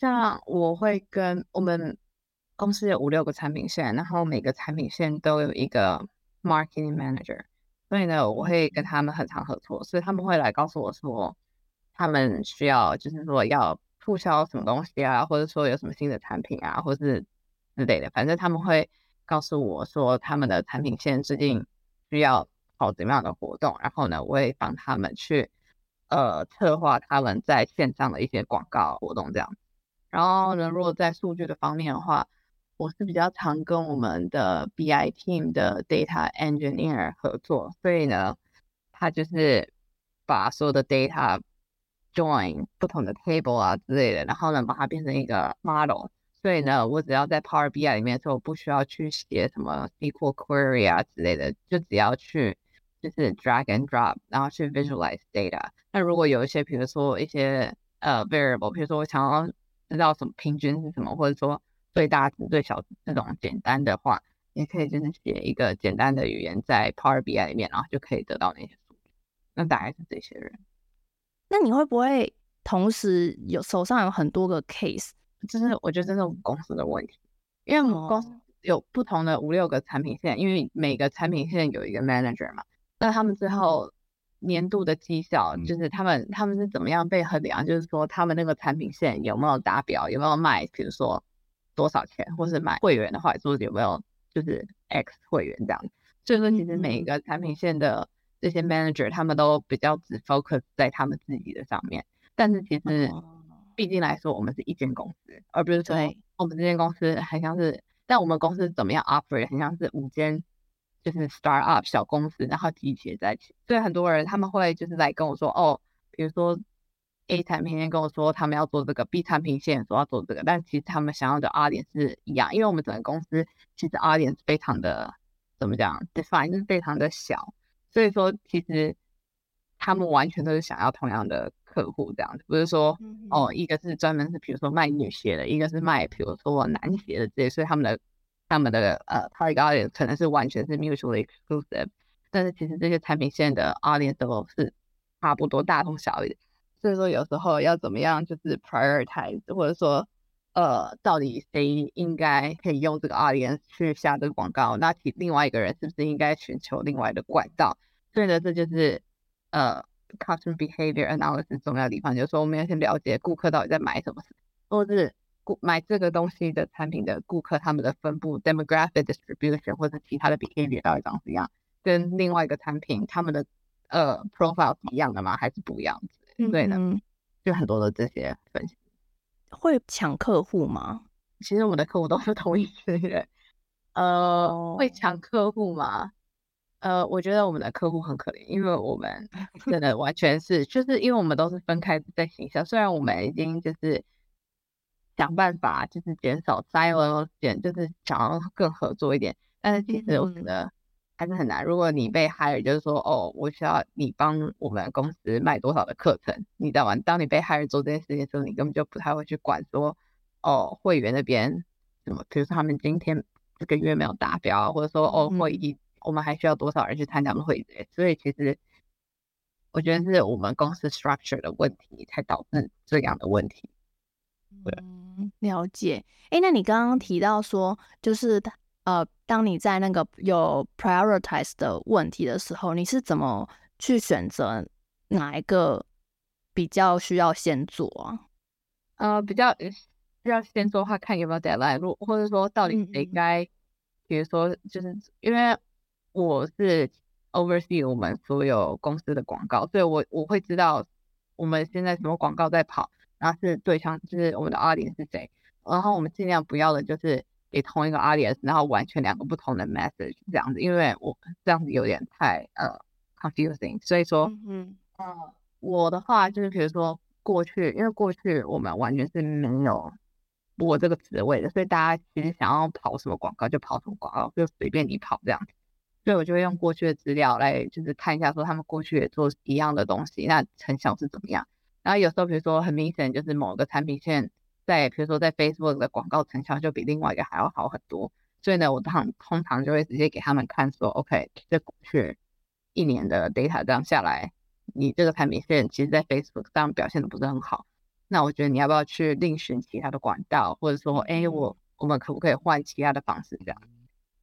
像我会跟我们公司有五六个产品线，然后每个产品线都有一个 marketing manager，所以呢，我会跟他们很常合作，所以他们会来告诉我说，他们需要就是说要促销什么东西啊，或者说有什么新的产品啊，或是之类的，反正他们会告诉我说他们的产品线最近需要跑怎么样的活动，然后呢，我会帮他们去呃策划他们在线上的一些广告活动这样。然后呢，如果在数据的方面的话，我是比较常跟我们的 BI team 的 data engineer 合作，所以呢，他就是把所有的 data join 不同的 table 啊之类的，然后呢，把它变成一个 model。所以呢，我只要在 Power BI 里面的时候，我不需要去写什么 SQL query 啊之类的，就只要去就是 drag and drop，然后去 visualize data。那如果有一些，比如说一些呃 variable，比如说我想要知道什么平均是什么，或者说最大值、最小值这种简单的话，也可以就是写一个简单的语言在 Power BI 里面，然后就可以得到那些数据。那大概是这些人。那你会不会同时有手上有很多个 case？就是我觉得这是我们公司的问题，因为我们公司有不同的五六个产品线，因为每个产品线有一个 manager 嘛，那他们最后。年度的绩效就是他们他们是怎么样被衡量？就是说他们那个产品线有没有达标，有没有卖，比如说多少钱，或是买会员的话，说有没有就是 X 会员这样。所以说，其实每一个产品线的这些 manager 他们都比较只 focus 在他们自己的上面。但是其实毕竟来说，我们是一间公司，而不是说我们这间公司很像是，但我们公司怎么样 operate 很像是五间。就是 start up 小公司，然后集结在一起，所以很多人他们会就是来跟我说，哦，比如说 A 产品线跟我说他们要做这个，B 产品线说要做这个，但其实他们想要的 audience 是一样，因为我们整个公司其实 audience 非常的怎么讲，define 就是非常的小，所以说其实他们完全都是想要同样的客户这样子，不是说哦，一个是专门是比如说卖女鞋的，一个是卖比如说男鞋的这些，所以他们的。他们的呃 target audience 可能是完全是 mutually exclusive，但是其实这些产品线的 audience 都是差不多大同小异，所以说有时候要怎么样就是 prioritize，或者说呃到底谁应该可以用这个 audience 去下这个广告，那其另外一个人是不是应该寻求另外的管道？所以呢，这就是呃 customer behavior analysis 重要的地方，就是说我们要先了解顾客到底在买什么，或是。买这个东西的产品的顾客，他们的分布 （demographic distribution） 或者其他的 behavior 到底长怎样？跟另外一个产品他们的呃 profile 是一样的吗？还是不一样子？对的，嗯、就很多的这些分析。会抢客户吗？其实我们的客户都是同一群人。呃，oh. 会抢客户吗？呃，我觉得我们的客户很可怜，因为我们真的完全是，就是因为我们都是分开在行销，虽然我们已经就是。想办法就是减少 silo，减就是想要更合作一点，但是其实我觉得还是很难。如果你被 hire，就是说哦，我需要你帮我们公司卖多少的课程，你知道吗？当你被 hire 做这件事情的时候，你根本就不太会去管说哦，会员那边什么，比如说他们今天这个月没有达标，或者说哦，会议我们还需要多少人去参加我们会议，所以其实我觉得是我们公司 structure 的问题才导致这样的问题。对。了解，哎，那你刚刚提到说，就是呃，当你在那个有 prioritize 的问题的时候，你是怎么去选择哪一个比较需要先做啊？呃，比较需要先做的话，看有没有 deadline，如或者说到底谁该，嗯、比如说就是因为我是 oversee 我们所有公司的广告，所以我我会知道我们现在什么广告在跑，然后是对象就是我们的 audience 是谁，然后我们尽量不要的就是给同一个 audience，然后完全两个不同的 message 这样子，因为我这样子有点太呃 confusing，所以说嗯嗯。呃我的话就是，比如说过去，因为过去我们完全是没有我这个职位的，所以大家其实想要跑什么广告就跑什么广告，就随便你跑这样子。所以我就会用过去的资料来，就是看一下说他们过去也做一样的东西，那成效是怎么样。然后有时候比如说很明显就是某个产品线在，比如说在 Facebook 的广告成效就比另外一个还要好很多。所以呢，我通通常就会直接给他们看说，OK，这过去一年的 data 这样下来。你这个产品线其实，在 Facebook 上表现的不是很好，那我觉得你要不要去另寻其他的管道，或者说，哎，我我们可不可以换其他的方式这样？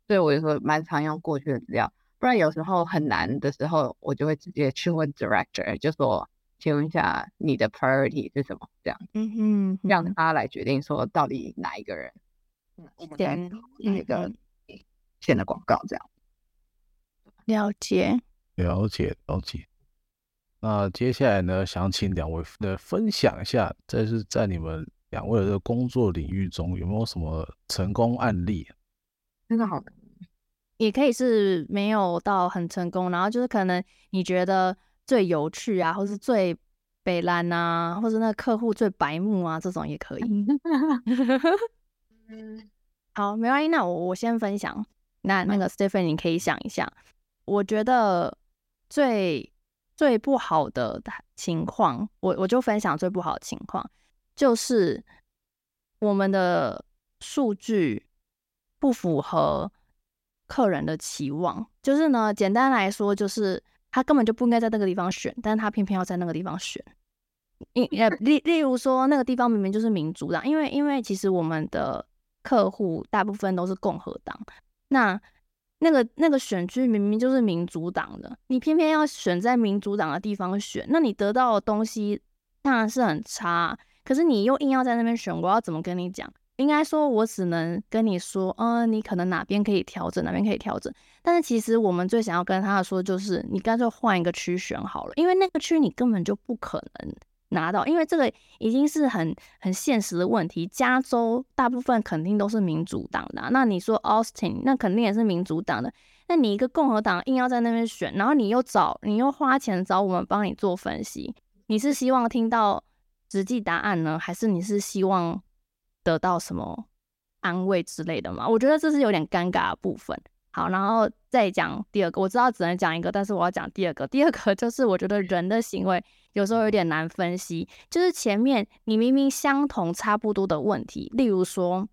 所以我就说蛮常用过去的资料，不然有时候很难的时候，我就会直接去问 Director，就说，请问一下你的 Priority 是什么？这样，嗯哼，让他来决定说到底哪一个人，嗯，我们该投哪个线的广告这样。了解，了解，了解。那接下来呢，想请两位的分享一下，这是在你们两位的工作领域中有没有什么成功案例？真的好，也可以是没有到很成功，然后就是可能你觉得最有趣啊，或是最北烂啊，或是那个客户最白目啊，这种也可以。嗯，好，没关系，那我我先分享。那那个 Stephen，你可以想一下，我觉得最。最不好的情况，我我就分享最不好的情况，就是我们的数据不符合客人的期望。就是呢，简单来说，就是他根本就不应该在那个地方选，但是他偏偏要在那个地方选。例例例如说，那个地方明明就是民主党，因为因为其实我们的客户大部分都是共和党，那。那个那个选区明明就是民主党的，你偏偏要选在民主党的地方选，那你得到的东西当然是很差。可是你又硬要在那边选，我要怎么跟你讲？应该说，我只能跟你说，嗯，你可能哪边可以调整，哪边可以调整。但是其实我们最想要跟他说，就是你干脆换一个区选好了，因为那个区你根本就不可能。拿到，因为这个已经是很很现实的问题。加州大部分肯定都是民主党的，那你说 Austin，那肯定也是民主党的。那你一个共和党硬要在那边选，然后你又找，你又花钱找我们帮你做分析，你是希望听到实际答案呢，还是你是希望得到什么安慰之类的吗？我觉得这是有点尴尬的部分。好，然后再讲第二个。我知道只能讲一个，但是我要讲第二个。第二个就是我觉得人的行为有时候有点难分析。就是前面你明明相同差不多的问题，例如说，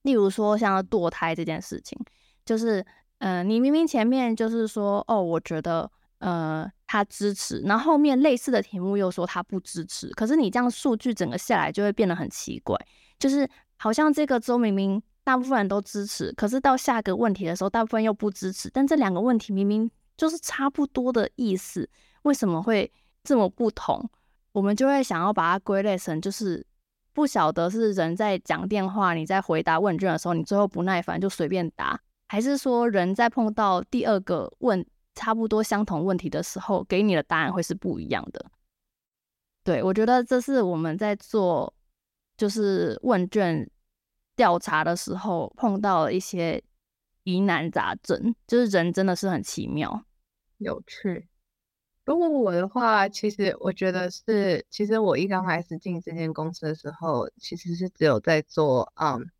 例如说像堕胎这件事情，就是嗯、呃，你明明前面就是说哦，我觉得呃他支持，然后后面类似的题目又说他不支持，可是你这样数据整个下来就会变得很奇怪，就是好像这个周明明。大部分人都支持，可是到下个问题的时候，大部分又不支持。但这两个问题明明就是差不多的意思，为什么会这么不同？我们就会想要把它归类成，就是不晓得是人在讲电话，你在回答问卷的时候，你最后不耐烦就随便答，还是说人在碰到第二个问差不多相同问题的时候，给你的答案会是不一样的？对，我觉得这是我们在做，就是问卷。调查的时候碰到了一些疑难杂症，就是人真的是很奇妙、有趣。如果我的话，其实我觉得是，其实我一刚开始进这间公司的时候，其实是只有在做，嗯，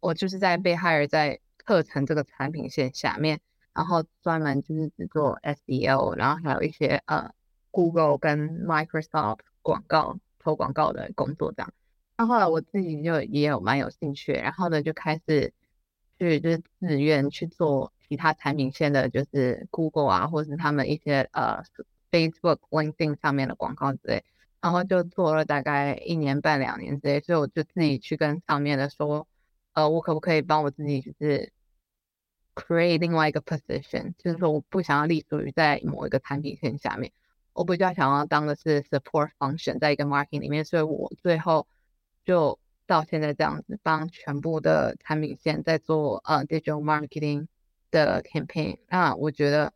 我就是在被害人在课程这个产品线下面，然后专门就是只做 SEO，然后还有一些呃 Google 跟 Microsoft 广告投广告的工作这样。那后来我自己就也有蛮有兴趣，然后呢就开始去就是自愿去做其他产品线的，就是 Google 啊，或者是他们一些呃 Facebook、LinkedIn 上面的广告之类，然后就做了大概一年半两年之类，所以我就自己去跟上面的说，呃，我可不可以帮我自己就是 create 另外一个 position，就是说我不想要隶属于在某一个产品线下面，我比较想要当的是 support function，在一个 marketing 里面，所以我最后就到现在这样子，帮全部的产品线在做呃 digital marketing 的 campaign。那我觉得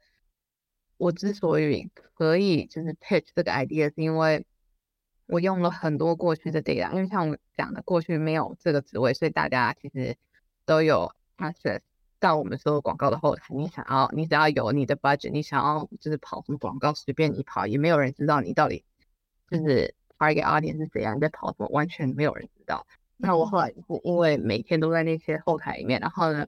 我之所以可以就是 pitch 这个 idea，是因为我用了很多过去的 data，因为像我讲的，过去没有这个职位，所以大家其实都有 access 到我们所有广告的后台。你想要，你只要有你的 budget，你想要就是跑什么广告，随便你跑，也没有人知道你到底就是 target audience 是怎样，你在跑什么，完全没有人知道。那我后来因为每天都在那些后台里面，然后呢，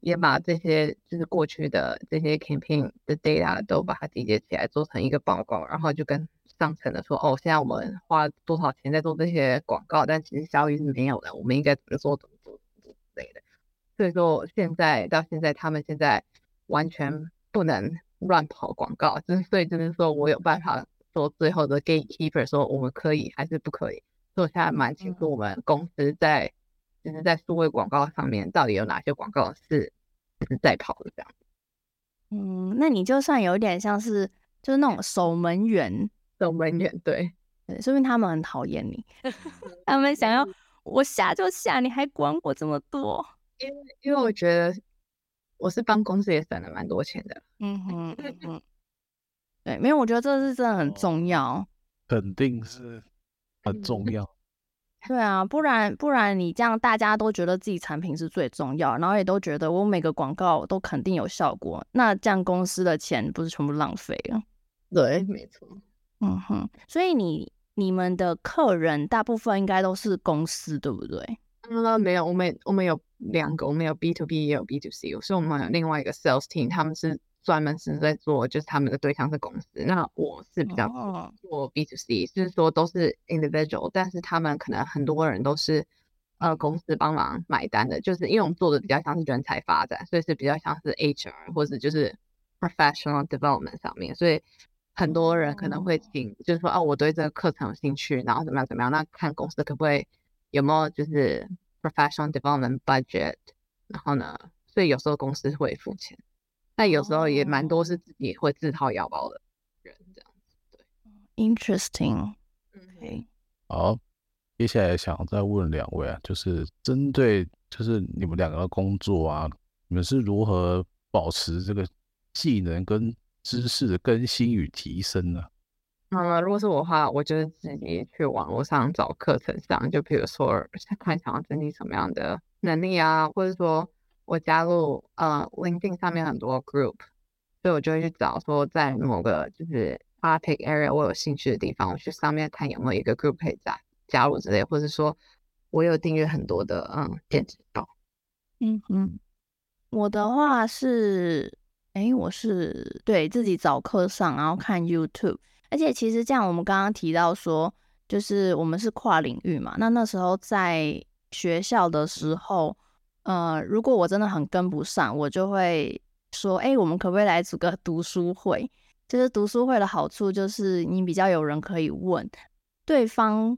也把这些就是过去的这些 campaign 的 data 都把它集结起来，做成一个报告，然后就跟上层的说，哦，现在我们花多少钱在做这些广告，但其实效益是没有的，我们应该怎么做，怎么做，怎么做之类的。所以说，现在到现在，他们现在完全不能乱跑广告，就是所以就是说我有办法做最后的 gatekeeper，说我们可以还是不可以。所以我现在蛮清楚我们公司在就是在数位广告上面到底有哪些广告是是在跑的这样。嗯，那你就算有点像是就是那种守门员。守门员，对，对，说明他们很讨厌你，他们想要我下就下，你还管我这么多？因为因为我觉得我是帮公司也省了蛮多钱的。嗯哼嗯哼，对，没有，我觉得这是真的很重要，肯定是 很重要。对啊，不然不然你这样大家都觉得自己产品是最重要，然后也都觉得我每个广告都肯定有效果，那这样公司的钱不是全部浪费了？对，没错。嗯哼，所以你你们的客人大部分应该都是公司，对不对？嗯，没有，我们我们有两个，我们有 B to B 也有 B to C，所以我们有另外一个 sales team，他们是专门是在做，就是他们的对象是公司。那我是比较做 B to C，就是说都是 individual，但是他们可能很多人都是呃公司帮忙买单的，就是因为我们做的比较像是人才发展，所以是比较像是 HR 或者就是 professional development 上面，所以。很多人可能会请，就是说，哦，我对这个课程有兴趣，然后怎么样怎么样？那看公司可不可以有没有就是 professional development budget？然后呢，所以有时候公司会付钱，但有时候也蛮多是自己会自掏腰包的人这样子。对，interesting。OK，好，接下来想再问两位啊，就是针对就是你们两个的工作啊，你们是如何保持这个技能跟知识的更新与提升呢？嗯，如果是我的话，我就是自己去网络上找课程上，就比如说看想要增进什么样的能力啊，或者说我加入呃 LinkedIn 上面很多 group，所以我就会去找说在某个就是 topic area 我有兴趣的地方，我去上面看有没有一个 group 可以加加入之类，或者说我有订阅很多的嗯电子报。嗯嗯，我的话是。哎，我是对自己找课上，然后看 YouTube，而且其实这样，我们刚刚提到说，就是我们是跨领域嘛。那那时候在学校的时候，呃，如果我真的很跟不上，我就会说，哎，我们可不可以来组个读书会？就是读书会的好处就是你比较有人可以问，对方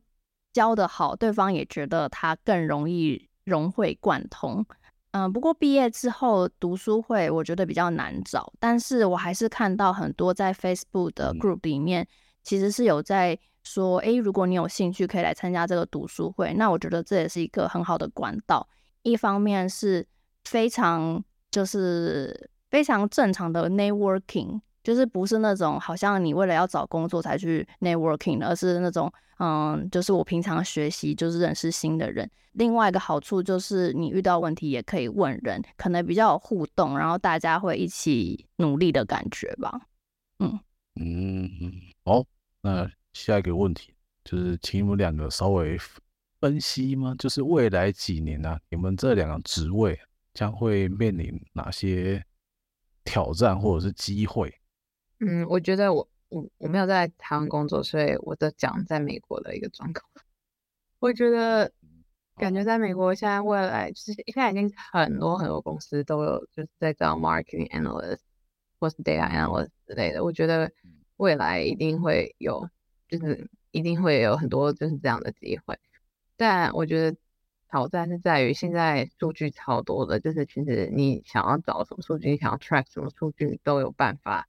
教得好，对方也觉得他更容易融会贯通。嗯，不过毕业之后读书会我觉得比较难找，但是我还是看到很多在 Facebook 的 group 里面，其实是有在说，诶，如果你有兴趣，可以来参加这个读书会。那我觉得这也是一个很好的管道，一方面是非常就是非常正常的 networking。就是不是那种好像你为了要找工作才去 networking，而是那种嗯，就是我平常学习就是认识新的人。另外一个好处就是你遇到问题也可以问人，可能比较有互动，然后大家会一起努力的感觉吧。嗯嗯，好，那下一个问题就是请你们两个稍微分析吗？就是未来几年呢、啊，你们这两个职位将会面临哪些挑战或者是机会？嗯，我觉得我我我没有在台湾工作，所以我在讲在美国的一个状况。我觉得感觉在美国现在未来就是现在已经很多很多公司都有就是在找 marketing analyst 或是 data analyst 之类的。我觉得未来一定会有，就是一定会有很多就是这样的机会。但我觉得挑战是在于现在数据超多的，就是其实你想要找什么数据，你想要 track 什么数据都有办法。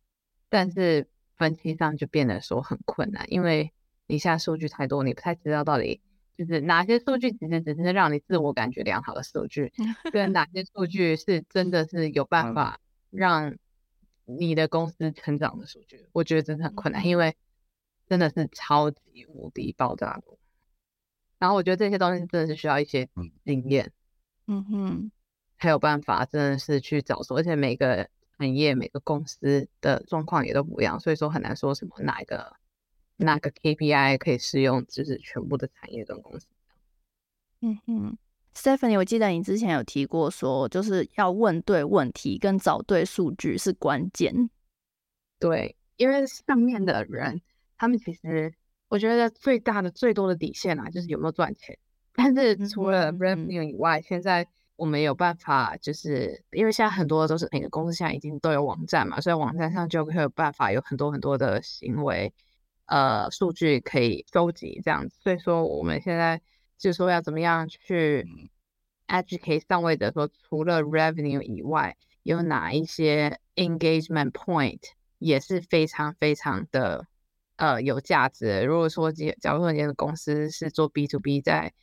但是分析上就变得说很困难，因为你现在数据太多，你不太知道到底就是哪些数据其实只是让你自我感觉良好的数据，跟哪些数据是真的是有办法让你的公司成长的数据，我觉得真的很困难，因为真的是超级无敌爆炸多。然后我觉得这些东西真的是需要一些经验，嗯哼，才有办法真的是去找出，而且每个产业、每个公司的状况也都不一样，所以说很难说什么哪一个哪个 KPI 可以适用，就是全部的产业跟公司。嗯哼，Stephanie，我记得你之前有提过说，就是要问对问题跟找对数据是关键。对，因为上面的人他们其实。我觉得最大的、最多的底线啊，就是有没有赚钱。但是除了 revenue 以外，嗯、现在我们有办法，就是因为现在很多都是每个公司现在已经都有网站嘛，所以网站上就会有办法有很多很多的行为，呃，数据可以收集这样子。所以说我们现在就是说要怎么样去 educate 上位者说，除了 revenue 以外，有哪一些 engagement point 也是非常非常的。呃，有价值。如果说，假如说你的公司是做 B to B，在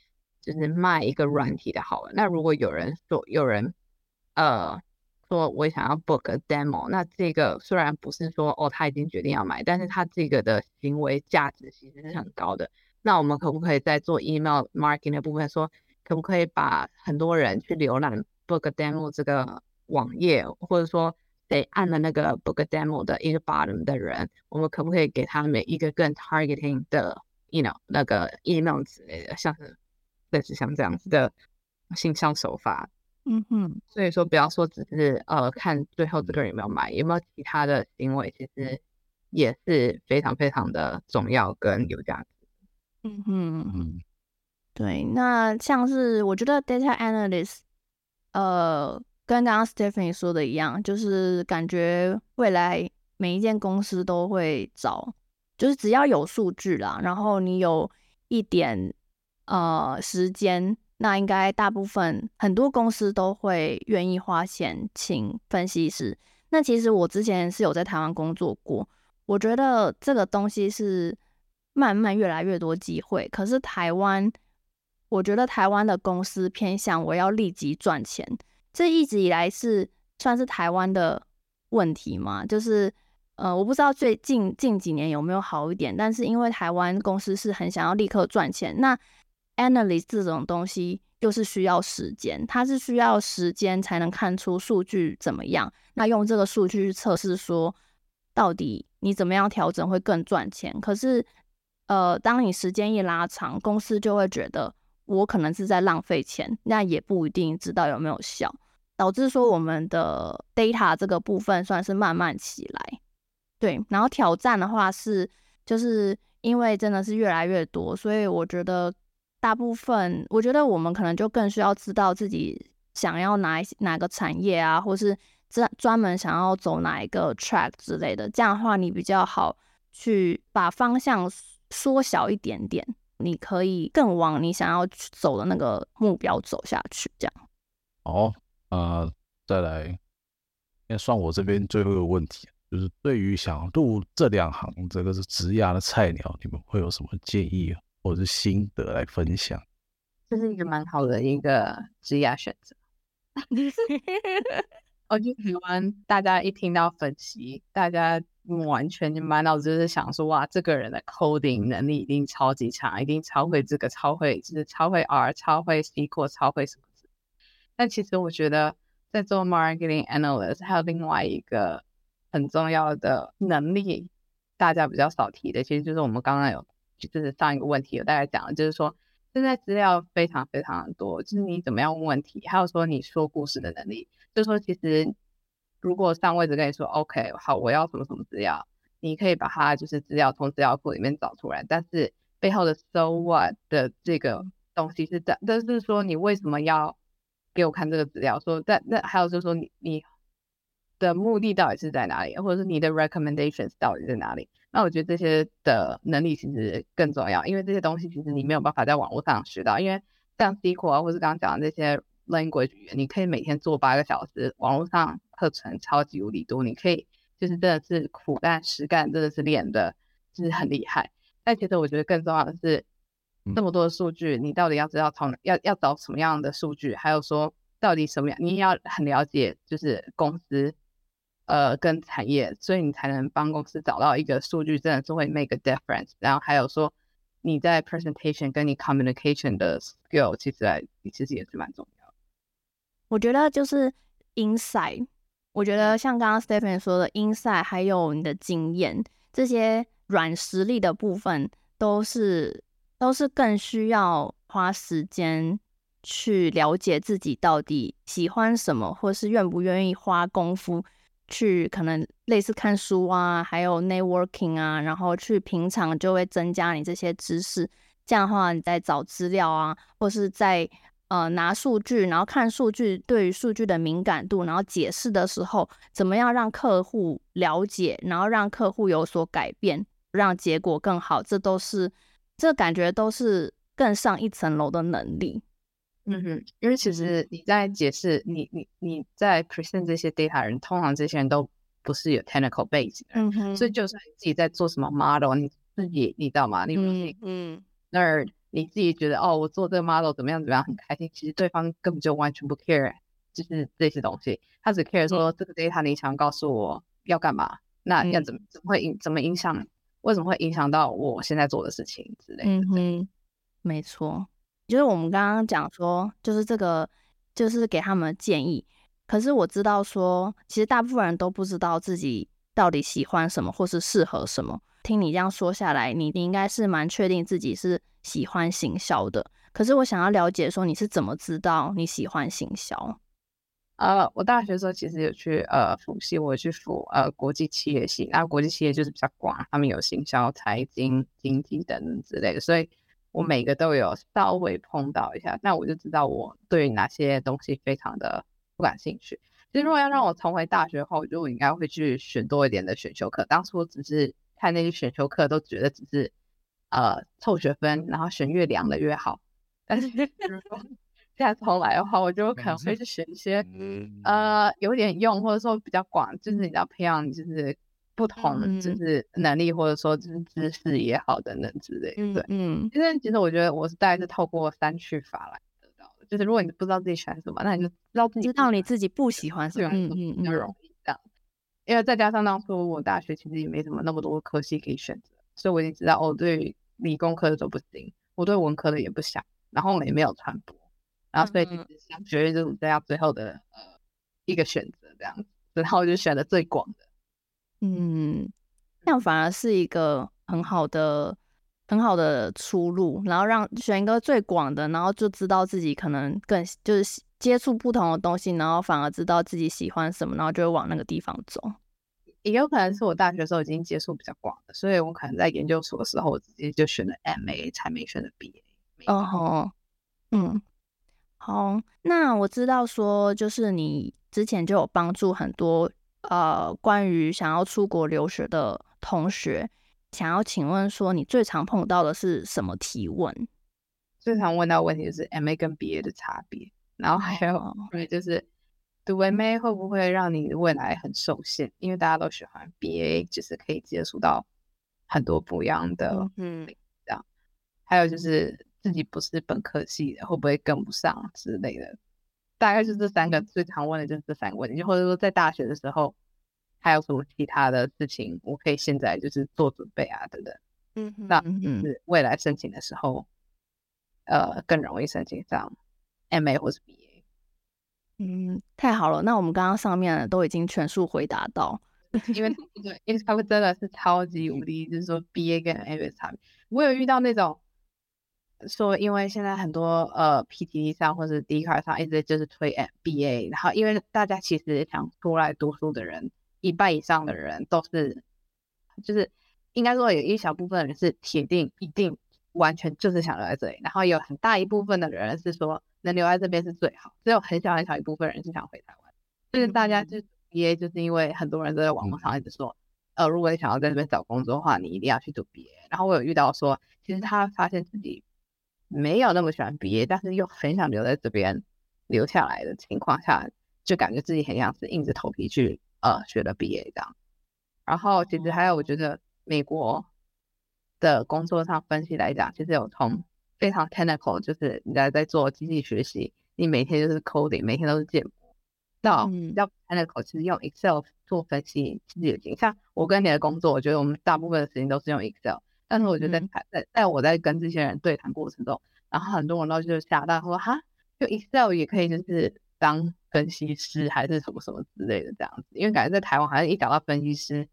就是卖一个软体的，好了。那如果有人说，有人呃说，我想要 book a demo，那这个虽然不是说哦，他已经决定要买，但是他这个的行为价值其实是很高的。那我们可不可以在做 email marketing 的部分说，可不可以把很多人去浏览 book demo 这个网页，或者说？得按了那个 book demo 的一个 bottom 的人，我们可不可以给他们一个更 targeting 的，you know 那个 email 之类的，像是类似像这样子的形象手法。嗯哼，所以说不要说只是呃看最后这个人有没有买，有没有其他的行为，其实也是非常非常的重要跟有价值。嗯哼嗯，对，那像是我觉得 data analyst，呃。跟刚刚 Stephanie 说的一样，就是感觉未来每一间公司都会找，就是只要有数据啦，然后你有一点呃时间，那应该大部分很多公司都会愿意花钱请分析师。那其实我之前是有在台湾工作过，我觉得这个东西是慢慢越来越多机会。可是台湾，我觉得台湾的公司偏向我要立即赚钱。这一直以来是算是台湾的问题嘛？就是呃，我不知道最近近几年有没有好一点，但是因为台湾公司是很想要立刻赚钱，那 analyst 这种东西又是需要时间，它是需要时间才能看出数据怎么样，那用这个数据去测试说到底你怎么样调整会更赚钱。可是呃，当你时间一拉长，公司就会觉得我可能是在浪费钱，那也不一定知道有没有效。导致说我们的 data 这个部分算是慢慢起来，对，然后挑战的话是，就是因为真的是越来越多，所以我觉得大部分，我觉得我们可能就更需要知道自己想要哪一哪个产业啊，或是专专门想要走哪一个 track 之类的，这样的话你比较好去把方向缩小一点点，你可以更往你想要走的那个目标走下去，这样。哦。啊、呃，再来，那算我这边最后一个问题，就是对于想入这两行，这个是职涯的菜鸟，你们会有什么建议或者是心得来分享？这是一个蛮好的一个职业选择。我觉得台湾大家一听到分析，大家完全就满脑子就是想说，哇，这个人的 coding 能力一定超级强，一定超会这个，超会就是超会 R，超会 SQL，超会什么。但其实我觉得，在做 marketing analyst 还有另外一个很重要的能力，大家比较少提的，其实就是我们刚刚有，就是上一个问题有大概讲的，就是说现在资料非常非常的多，就是你怎么样问问题，还有说你说故事的能力，就是说其实如果上位者跟你说 OK 好，我要什么什么资料，你可以把它就是资料从资料库里面找出来，但是背后的 so what 的这个东西是在，但是说你为什么要给我看这个资料，说但那还有就是说你你的目的到底是在哪里，或者是你的 recommendations 到底在哪里？那我觉得这些的能力其实更重要，因为这些东西其实你没有办法在网络上学到，因为像 SQL 啊，或是刚刚讲的这些 language 语言，你可以每天做八个小时，网络上课程超级无敌多，你可以就是真的是苦干实干，真的是练的，就是很厉害。但其实我觉得更重要的是，这么多的数据，你到底要知道从要要找什么样的数据，还有说到底什么样，你要很了解就是公司呃跟产业，所以你才能帮公司找到一个数据真的是会 make a difference。然后还有说你在 presentation 跟你 communication 的 skill，其实来其实也是蛮重要的。我觉得就是 insight。我觉得像刚刚 Stephanie 说的，insight 还有你的经验，这些软实力的部分，都是都是更需要花时间去了解自己到底喜欢什么，或是愿不愿意花功夫去可能类似看书啊，还有 networking 啊，然后去平常就会增加你这些知识。这样的话，你在找资料啊，或是在呃，拿数据，然后看数据，对于数据的敏感度，然后解释的时候，怎么样让客户了解，然后让客户有所改变，让结果更好，这都是，这感觉都是更上一层楼的能力。嗯哼，因为其实你在解释，你你你在 present 这些 data 人，通常这些人都不是有 technical base 的，嗯哼，所以就算你自己在做什么 model，你自己你知道吗？你嗯嗯，nerd。你自己觉得哦，我做这个 model 怎么样怎么样很开心，其实对方根本就完全不 care，就是这些东西，他只 care 说这个 data 你想告诉我要干嘛，那要怎么怎么会影怎么影响，为什么会影响到我现在做的事情之类的。嗯哼，没错，就是我们刚刚讲说，就是这个就是给他们建议，可是我知道说，其实大部分人都不知道自己到底喜欢什么或是适合什么。听你这样说下来，你你应该是蛮确定自己是喜欢行销的。可是我想要了解说，你是怎么知道你喜欢行销？呃，我大学时候其实有去呃辅系，我去辅呃国际企业系，然后国际企业就是比较广，他们有行销、财经、经济等等之类的，所以我每个都有稍微碰到一下，那我就知道我对哪些东西非常的不感兴趣。其实如果要让我重回大学的话，我觉得我应该会去选多一点的选修课。当初只是。看那些选修课都觉得只是呃凑学分，然后选越凉的越好。但 是如果现在重来的话，我就可能会去选一些呃有点用，或者说比较广，就是你要培养就是不同的就是能力，或者说就是知识也好等等之类的。对，嗯，因为其实我觉得我是大概是透过三去法来得到的。就是如果你不知道自己喜欢什么，那你就知道自己知道你自己不喜欢什么，嗯嗯嗯，就容易这样。因为再加上当初我大学其实也没什么那么多科系可以选择，所以我已经知道我对理工科的都不行，我对文科的也不想，然后我也没有传播，然后所以就是商学院就是这样最后的呃一个选择这样子，然后我就选了最广的，嗯，这样反而是一个很好的很好的出路，然后让选一个最广的，然后就知道自己可能更就是。接触不同的东西，然后反而知道自己喜欢什么，然后就会往那个地方走。也有可能是我大学的时候已经接触比较广的，所以我可能在研究所的时候，我直接就选了 MA，才没选的 BA。哦吼，嗯，好。那我知道说，就是你之前就有帮助很多呃，关于想要出国留学的同学，想要请问说，你最常碰到的是什么提问？最常问到问题就是 MA 跟 BA 的差别。然后还有，对，就是读 MA 会不会让你未来很受限？因为大家都喜欢 BA，就是可以接触到很多不一样的，嗯，这样。还有就是自己不是本科系的，会不会跟不上之类的？大概就是这三个最常问的，就是这三个问题。就或者说在大学的时候，还有什么其他的事情，我可以现在就是做准备啊，等等。嗯，那就是未来申请的时候，呃，更容易申请上。M A 或是 B A，嗯，太好了。那我们刚刚上面都已经全数回答到，因为 对，因为他们真的是超级无敌，就是说 B A 跟 M A 差别。我有遇到那种说，因为现在很多呃 P T T 上或者 Dcard 上一直就是推 M B A，然后因为大家其实想出来读书的人，一半以上的人都是，就是应该说有一小部分人是铁定一定完全就是想留在这里，然后有很大一部分的人是说。能留在这边是最好，只有很小很小一部分人是想回台湾。就是大家就 BA，就是因为很多人都在网络上一直说，呃，如果你想要在这边找工作的话，你一定要去读 BA。然后我有遇到说，其实他发现自己没有那么喜欢毕业但是又很想留在这边留下来的情况下，就感觉自己很像是硬着头皮去呃学了毕业这样。然后其实还有，我觉得美国的工作上分析来讲，其实有从非常 technical，就是你在在做机器学习，你每天就是 coding，每天都是建模，到比较 technical，其实用 Excel 做分析其实也行。像我跟你的工作，我觉得我们大部分的时间都是用 Excel，但是我觉得在在在我在跟这些人对谈过程中，然后很多人都就吓到说哈，就 Excel 也可以就是当分析师还是什么什么之类的这样子，因为感觉在台湾好像一讲到分析师，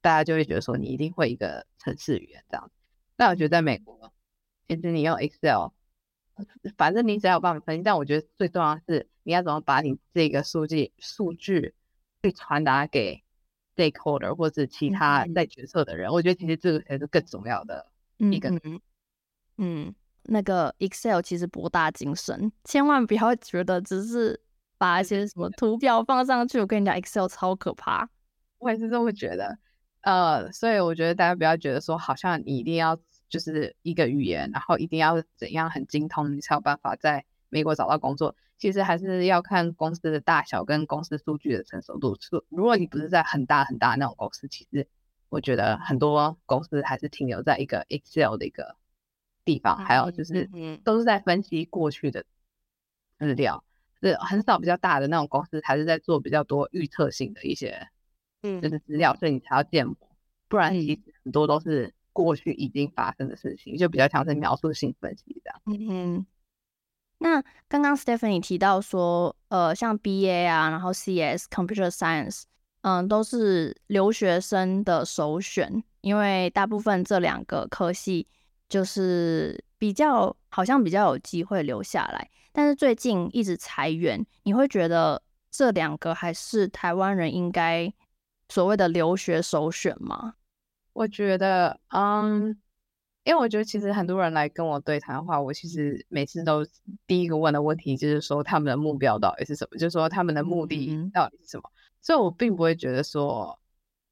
大家就会觉得说你一定会一个程式语言这样子。但我觉得在美国，其实你用 Excel，反正你只要有办法分析。但我觉得最重要的是你要怎么把你这个数据数据去传达给 stakeholder 或者其他在决策的人。嗯、我觉得其实这个才是更重要的一个。嗯，嗯，那个 Excel 其实博大精深，千万不要觉得只是。把一些什么图表放上去，我跟你讲，Excel 超可怕。我也是这么觉得，呃，所以我觉得大家不要觉得说，好像你一定要就是一个语言，然后一定要怎样很精通，你才有办法在美国找到工作。其实还是要看公司的大小跟公司数据的成熟度。如果你不是在很大很大的那种公司，其实我觉得很多公司还是停留在一个 Excel 的一个地方，还有就是都是在分析过去的资料。是很少比较大的那种公司，还是在做比较多预测性的一些，嗯，就是资料，所以你才要建模，不然其实很多都是过去已经发生的事情，就比较像是描述性分析这样。嗯嗯。那刚刚 Stephanie 提到说，呃，像 BA 啊，然后 CS Computer Science，嗯，都是留学生的首选，因为大部分这两个科系就是比较好像比较有机会留下来。但是最近一直裁员，你会觉得这两个还是台湾人应该所谓的留学首选吗？我觉得，嗯，因为我觉得其实很多人来跟我对谈的话，我其实每次都第一个问的问题就是说他们的目标到底是什么，就是说他们的目的到底是什么。嗯、所以我并不会觉得说，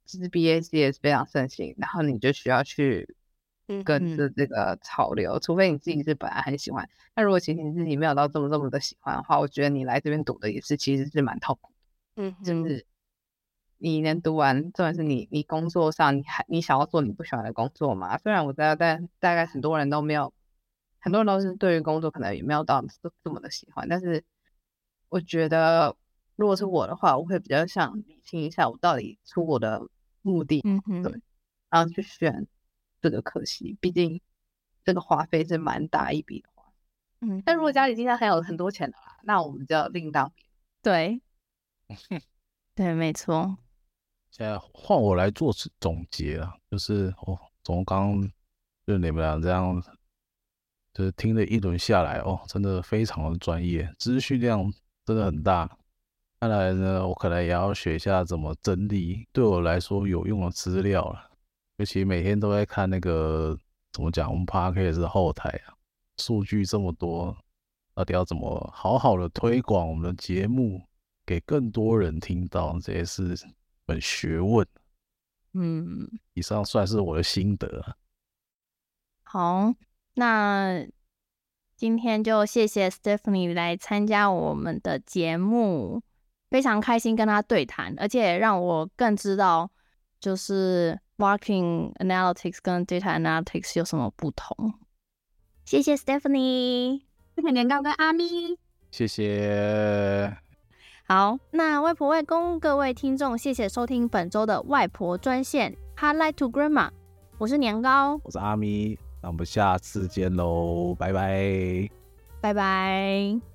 其实 BACS 非常盛行，然后你就需要去。跟着这个潮流，除非你自己是本来很喜欢。那如果其实你自己没有到这么这么的喜欢的话，我觉得你来这边读的也是其实是蛮痛苦的。嗯，就是你能读完，重点是你你工作上你还你想要做你不喜欢的工作嘛？虽然我知道，但大概很多人都没有，很多人都是对于工作可能也没有到这么的喜欢。但是我觉得，如果是我的话，我会比较想理清一下我到底出国的目的，嗯哼，对，然后去选。这个可惜，毕竟这个花费是蛮大一笔的花。嗯，但如果家里今天还有很多钱的话，那我们就要另当别。对，对，没错。现在换我来做总结啊，就是哦，从刚就你们俩这样，就是听了一轮下来哦，真的非常的专业，资讯量真的很大。看来呢，我可能也要学一下怎么整理对我来说有用的资料了。尤其每天都在看那个怎么讲，我们 Podcast 的后台啊，数据这么多，到底要怎么好好的推广我们的节目给更多人听到，这也是本学问。嗯，以上算是我的心得。好，那今天就谢谢 Stephanie 来参加我们的节目，非常开心跟她对谈，而且让我更知道就是。Marketing Analytics 跟 Data Analytics 有什么不同？谢谢 Stephanie，谢谢年糕跟阿咪，谢谢。好，那外婆外公各位听众，谢谢收听本周的外婆专线 Hotline to Grandma，我是年糕，我是阿咪，那我们下次见喽，拜拜，拜拜。